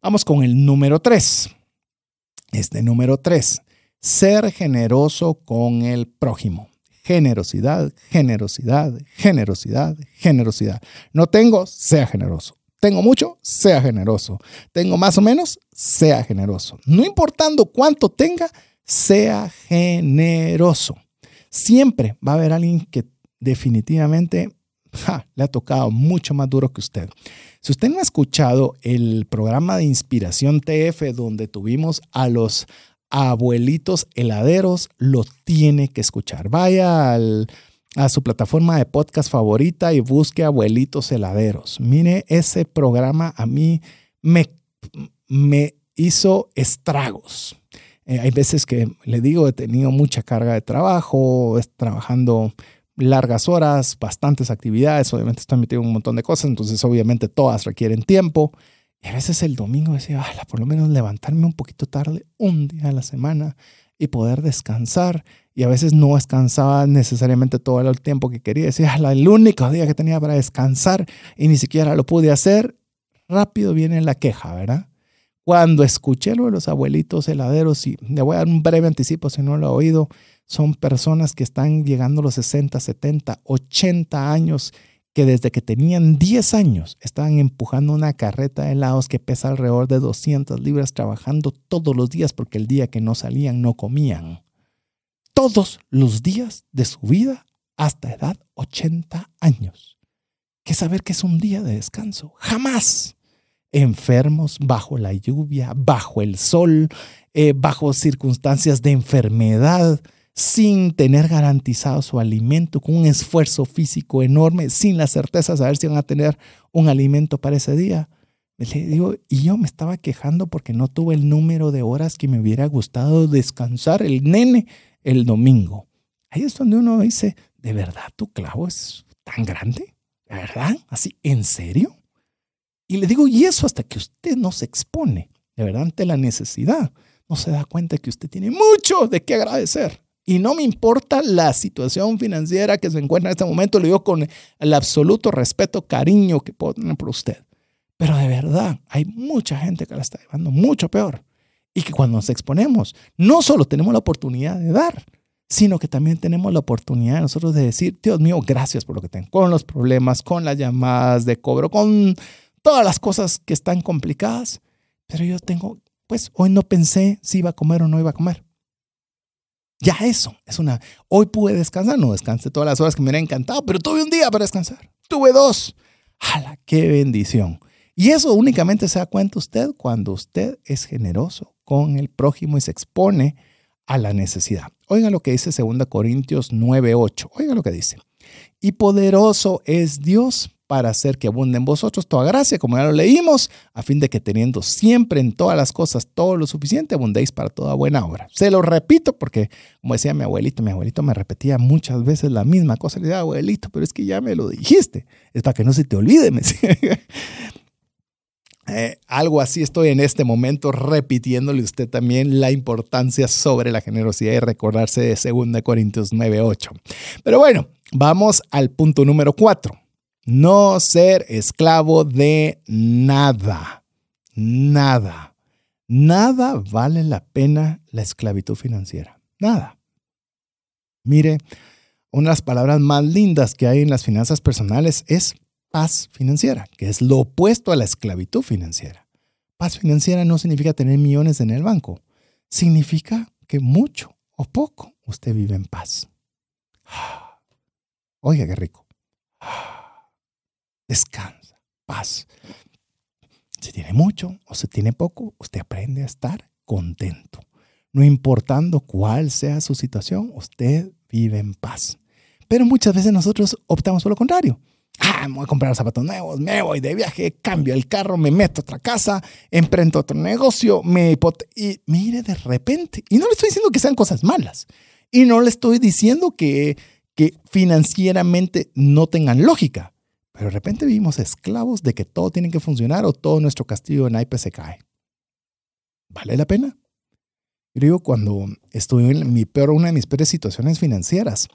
Vamos con el número 3. Este número 3, ser generoso con el prójimo. Generosidad, generosidad, generosidad, generosidad. No tengo, sea generoso. Tengo mucho, sea generoso. Tengo más o menos, sea generoso. No importando cuánto tenga, sea generoso. Siempre va a haber alguien que definitivamente le ha tocado mucho más duro que usted. Si usted no ha escuchado el programa de inspiración TF donde tuvimos a los abuelitos heladeros, lo tiene que escuchar. Vaya a su plataforma de podcast favorita y busque abuelitos heladeros. Mire, ese programa a mí me, me hizo estragos. Eh, hay veces que le digo, he tenido mucha carga de trabajo, trabajando largas horas, bastantes actividades, obviamente estoy metido en un montón de cosas, entonces obviamente todas requieren tiempo. Y a veces el domingo decía, por lo menos levantarme un poquito tarde, un día a la semana y poder descansar. Y a veces no descansaba necesariamente todo el tiempo que quería. Decía, el único día que tenía para descansar y ni siquiera lo pude hacer. Rápido viene la queja, ¿verdad? Cuando escuché lo de los abuelitos heladeros, y le voy a dar un breve anticipo si no lo he oído, son personas que están llegando a los 60, 70, 80 años, que desde que tenían 10 años estaban empujando una carreta de helados que pesa alrededor de 200 libras, trabajando todos los días porque el día que no salían no comían. Todos los días de su vida hasta edad 80 años. ¿Qué saber que es un día de descanso? Jamás. Enfermos bajo la lluvia, bajo el sol, eh, bajo circunstancias de enfermedad, sin tener garantizado su alimento, con un esfuerzo físico enorme, sin la certeza de saber si van a tener un alimento para ese día. Le digo, y yo me estaba quejando porque no tuve el número de horas que me hubiera gustado descansar el nene el domingo. Ahí es donde uno dice, ¿de verdad tu clavo es tan grande? ¿De verdad? ¿Así? ¿En serio? Y le digo, y eso hasta que usted no se expone, de verdad, ante la necesidad, no se da cuenta que usted tiene mucho de qué agradecer. Y no me importa la situación financiera que se encuentra en este momento, lo digo con el absoluto respeto, cariño que puedo tener por usted. Pero de verdad, hay mucha gente que la está llevando mucho peor. Y que cuando nos exponemos, no solo tenemos la oportunidad de dar, sino que también tenemos la oportunidad nosotros de decir, Dios mío, gracias por lo que tengo, con los problemas, con las llamadas de cobro, con todas las cosas que están complicadas. Pero yo tengo, pues hoy no pensé si iba a comer o no iba a comer. Ya eso es una. Hoy pude descansar, no descansé todas las horas que me hubiera encantado, pero tuve un día para descansar. Tuve dos. ¡Hala! ¡Qué bendición! Y eso únicamente se da cuenta usted cuando usted es generoso con el prójimo y se expone a la necesidad. Oiga lo que dice 2 Corintios 9:8. Oiga lo que dice. Y poderoso es Dios para hacer que abunde en vosotros toda gracia, como ya lo leímos, a fin de que teniendo siempre en todas las cosas todo lo suficiente, abundéis para toda buena obra. Se lo repito porque, como decía mi abuelito, mi abuelito me repetía muchas veces la misma cosa. Le decía, abuelito, pero es que ya me lo dijiste. Es para que no se te olvide, me eh, algo así estoy en este momento repitiéndole usted también la importancia sobre la generosidad y recordarse de 2 Corintios 9:8. Pero bueno, vamos al punto número 4 no ser esclavo de nada. Nada. Nada vale la pena la esclavitud financiera. Nada. Mire, una de las palabras más lindas que hay en las finanzas personales es paz financiera, que es lo opuesto a la esclavitud financiera. Paz financiera no significa tener millones en el banco. Significa que mucho o poco usted vive en paz. Oiga, qué rico descansa, paz. Si tiene mucho o si tiene poco, usted aprende a estar contento. No importando cuál sea su situación, usted vive en paz. Pero muchas veces nosotros optamos por lo contrario. Ah, me voy a comprar zapatos nuevos, me voy de viaje, cambio el carro, me meto a otra casa, emprendo otro negocio, me y mire de repente, y no le estoy diciendo que sean cosas malas, y no le estoy diciendo que, que financieramente no tengan lógica, pero de repente vivimos esclavos de que todo tiene que funcionar o todo nuestro castillo en naipes se cae. ¿Vale la pena? Yo digo, cuando estuve en mi peor, una de mis peores situaciones financieras,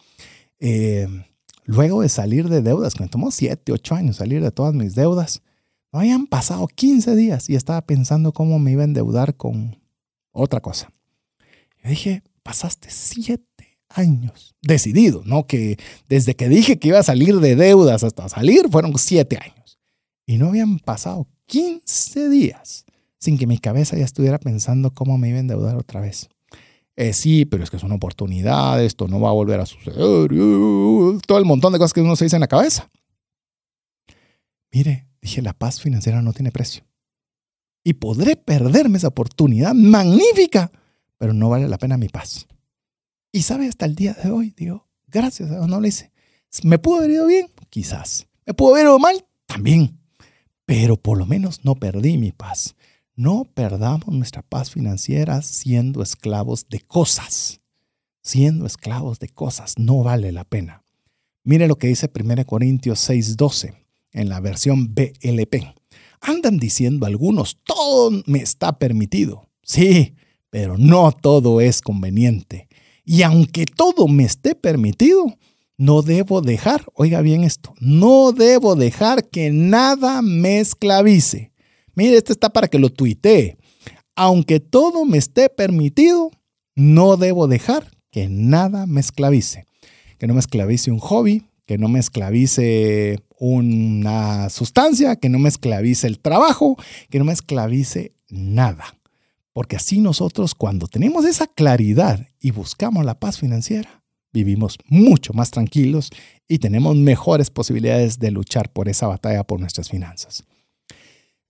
eh, luego de salir de deudas, me tomó 7, 8 años salir de todas mis deudas, no habían pasado 15 días y estaba pensando cómo me iba a endeudar con otra cosa. Yo dije, pasaste 7 años decidido, ¿no? Que desde que dije que iba a salir de deudas hasta salir fueron 7 años. Y no habían pasado 15 días sin que mi cabeza ya estuviera pensando cómo me iba a endeudar otra vez. Eh, sí, pero es que es una oportunidad, esto no va a volver a suceder, todo el montón de cosas que uno se dice en la cabeza. Mire, dije, la paz financiera no tiene precio. Y podré perderme esa oportunidad magnífica, pero no vale la pena mi paz. Y sabe, hasta el día de hoy, digo, gracias a Dios no lo hice. ¿Me pudo haber ido bien? Quizás. ¿Me pudo haber ido mal? También. Pero por lo menos no perdí mi paz. No perdamos nuestra paz financiera siendo esclavos de cosas. Siendo esclavos de cosas no vale la pena. Mire lo que dice 1 Corintios 6:12 en la versión BLP. Andan diciendo algunos, todo me está permitido. Sí, pero no todo es conveniente. Y aunque todo me esté permitido, no debo dejar, oiga bien esto, no debo dejar que nada me esclavice. Mire, este está para que lo tuitee. Aunque todo me esté permitido, no debo dejar que nada me esclavice. Que no me esclavice un hobby, que no me esclavice una sustancia, que no me esclavice el trabajo, que no me esclavice nada. Porque así nosotros cuando tenemos esa claridad y buscamos la paz financiera, vivimos mucho más tranquilos y tenemos mejores posibilidades de luchar por esa batalla por nuestras finanzas.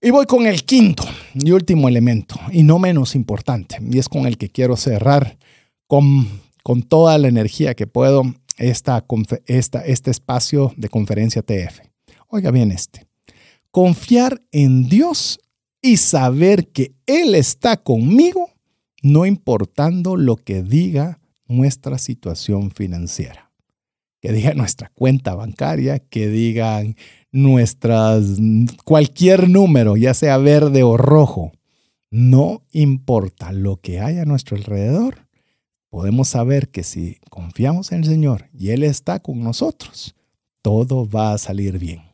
Y voy con el quinto y último elemento, y no menos importante, y es con el que quiero cerrar con, con toda la energía que puedo esta, esta, este espacio de conferencia TF. Oiga bien este. Confiar en Dios y saber que Él está conmigo, no importando lo que diga nuestra situación financiera. Que diga nuestra cuenta bancaria, que digan nuestras cualquier número, ya sea verde o rojo. No importa lo que haya a nuestro alrededor, podemos saber que si confiamos en el Señor y Él está con nosotros, todo va a salir bien.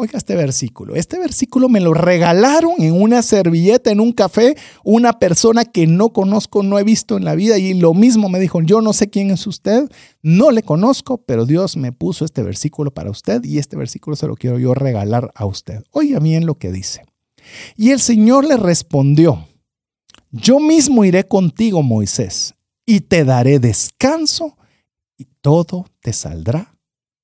Oiga este versículo. Este versículo me lo regalaron en una servilleta, en un café, una persona que no conozco, no he visto en la vida y lo mismo me dijo, yo no sé quién es usted, no le conozco, pero Dios me puso este versículo para usted y este versículo se lo quiero yo regalar a usted. Oiga bien lo que dice. Y el Señor le respondió, yo mismo iré contigo, Moisés, y te daré descanso y todo te saldrá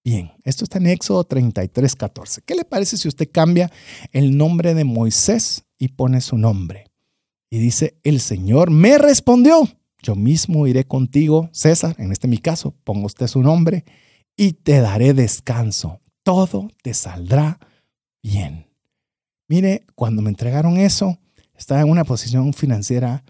Bien, esto está en Éxodo 33, 14. ¿Qué le parece si usted cambia el nombre de Moisés y pone su nombre? Y dice, el Señor me respondió, yo mismo iré contigo, César, en este mi caso, ponga usted su nombre, y te daré descanso. Todo te saldrá bien. Mire, cuando me entregaron eso, estaba en una posición financiera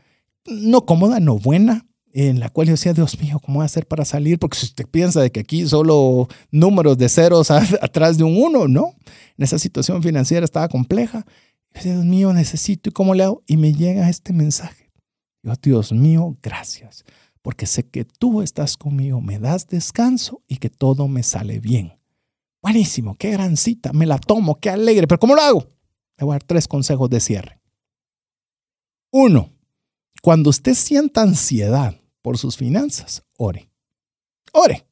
no cómoda, no buena, en la cual yo decía, Dios mío, ¿cómo voy a hacer para salir? Porque si usted piensa de que aquí solo números de ceros atrás de un uno, ¿no? En esa situación financiera estaba compleja. Yo decía, Dios mío, necesito, ¿y cómo le hago? Y me llega este mensaje. Yo, Dios mío, gracias, porque sé que tú estás conmigo, me das descanso y que todo me sale bien. Buenísimo, qué gran cita, me la tomo, qué alegre, pero ¿cómo lo hago? Le voy a dar tres consejos de cierre. Uno, cuando usted sienta ansiedad, por sus finanzas, ore. Ore.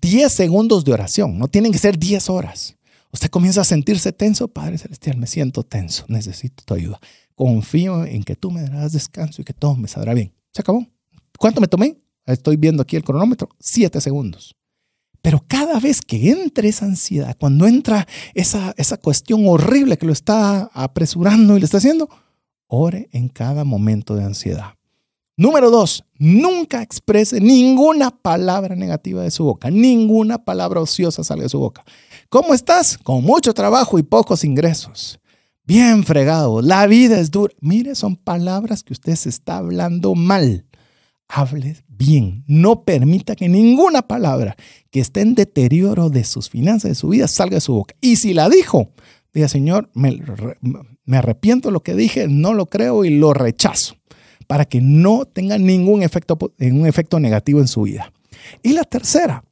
10 segundos de oración, no tienen que ser 10 horas. Usted comienza a sentirse tenso, Padre Celestial, me siento tenso, necesito tu ayuda. Confío en que tú me darás descanso y que todo me saldrá bien. Se acabó. ¿Cuánto me tomé? Estoy viendo aquí el cronómetro, 7 segundos. Pero cada vez que entre esa ansiedad, cuando entra esa, esa cuestión horrible que lo está apresurando y le está haciendo, ore en cada momento de ansiedad. Número dos, nunca exprese ninguna palabra negativa de su boca, ninguna palabra ociosa sale de su boca. ¿Cómo estás? Con mucho trabajo y pocos ingresos. Bien fregado, la vida es dura. Mire, son palabras que usted se está hablando mal. Hable bien, no permita que ninguna palabra que esté en deterioro de sus finanzas, de su vida, salga de su boca. Y si la dijo, diga, Señor, me, me arrepiento de lo que dije, no lo creo y lo rechazo para que no tenga ningún efecto, un efecto negativo en su vida. Y la tercera,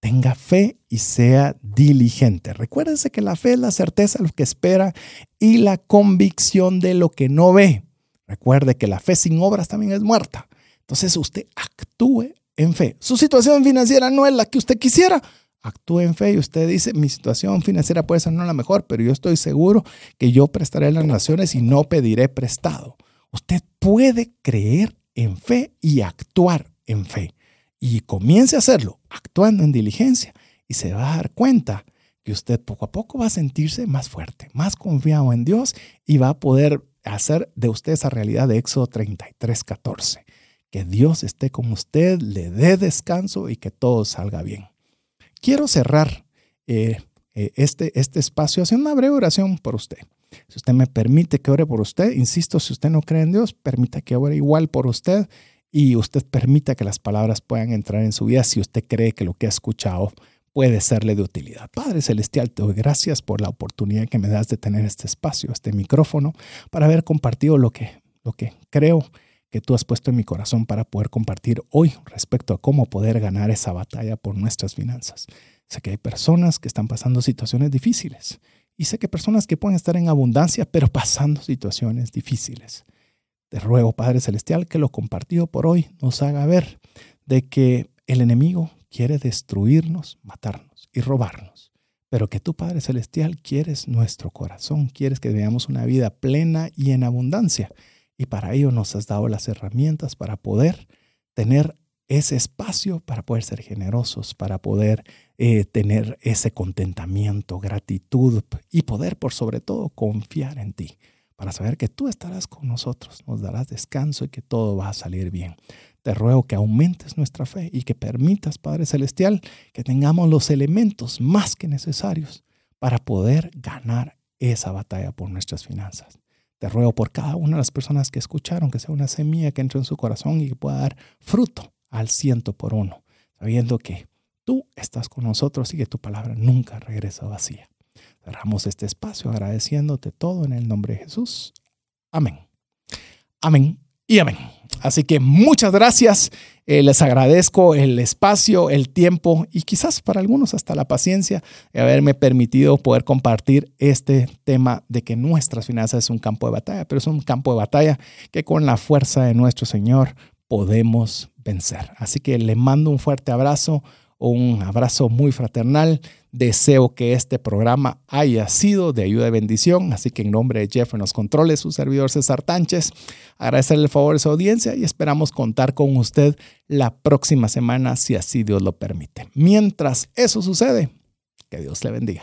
tenga fe y sea diligente. Recuérdese que la fe es la certeza de lo que espera y la convicción de lo que no ve. Recuerde que la fe sin obras también es muerta. Entonces usted actúe en fe. Su situación financiera no es la que usted quisiera. Actúe en fe y usted dice, mi situación financiera puede ser no la mejor, pero yo estoy seguro que yo prestaré las naciones y no pediré prestado. Usted puede creer en fe y actuar en fe. Y comience a hacerlo actuando en diligencia y se va a dar cuenta que usted poco a poco va a sentirse más fuerte, más confiado en Dios y va a poder hacer de usted esa realidad de Éxodo 33, 14. Que Dios esté con usted, le dé descanso y que todo salga bien. Quiero cerrar eh, eh, este, este espacio haciendo una breve oración por usted. Si usted me permite que ore por usted, insisto, si usted no cree en Dios, permita que ore igual por usted y usted permita que las palabras puedan entrar en su vida si usted cree que lo que ha escuchado puede serle de utilidad. Padre Celestial, te doy gracias por la oportunidad que me das de tener este espacio, este micrófono, para haber compartido lo que, lo que creo que tú has puesto en mi corazón para poder compartir hoy respecto a cómo poder ganar esa batalla por nuestras finanzas. Sé que hay personas que están pasando situaciones difíciles y sé que personas que pueden estar en abundancia, pero pasando situaciones difíciles. Te ruego, Padre Celestial, que lo compartido por hoy nos haga ver de que el enemigo quiere destruirnos, matarnos y robarnos, pero que tú, Padre Celestial, quieres nuestro corazón, quieres que veamos una vida plena y en abundancia. Y para ello nos has dado las herramientas para poder tener ese espacio, para poder ser generosos, para poder eh, tener ese contentamiento, gratitud y poder, por sobre todo, confiar en ti, para saber que tú estarás con nosotros, nos darás descanso y que todo va a salir bien. Te ruego que aumentes nuestra fe y que permitas, Padre Celestial, que tengamos los elementos más que necesarios para poder ganar esa batalla por nuestras finanzas. Te ruego por cada una de las personas que escucharon que sea una semilla que entre en su corazón y que pueda dar fruto al ciento por uno, sabiendo que tú estás con nosotros y que tu palabra nunca regresa vacía. Cerramos este espacio agradeciéndote todo en el nombre de Jesús. Amén. Amén y amén. Así que muchas gracias. Eh, les agradezco el espacio, el tiempo y quizás para algunos hasta la paciencia de haberme permitido poder compartir este tema de que nuestras finanzas es un campo de batalla, pero es un campo de batalla que con la fuerza de nuestro Señor podemos vencer. Así que le mando un fuerte abrazo, un abrazo muy fraternal. Deseo que este programa haya sido de ayuda y bendición. Así que en nombre de Jeff en los controles, su servidor César Tánchez, agradecerle el favor de su audiencia y esperamos contar con usted la próxima semana si así Dios lo permite. Mientras eso sucede, que Dios le bendiga.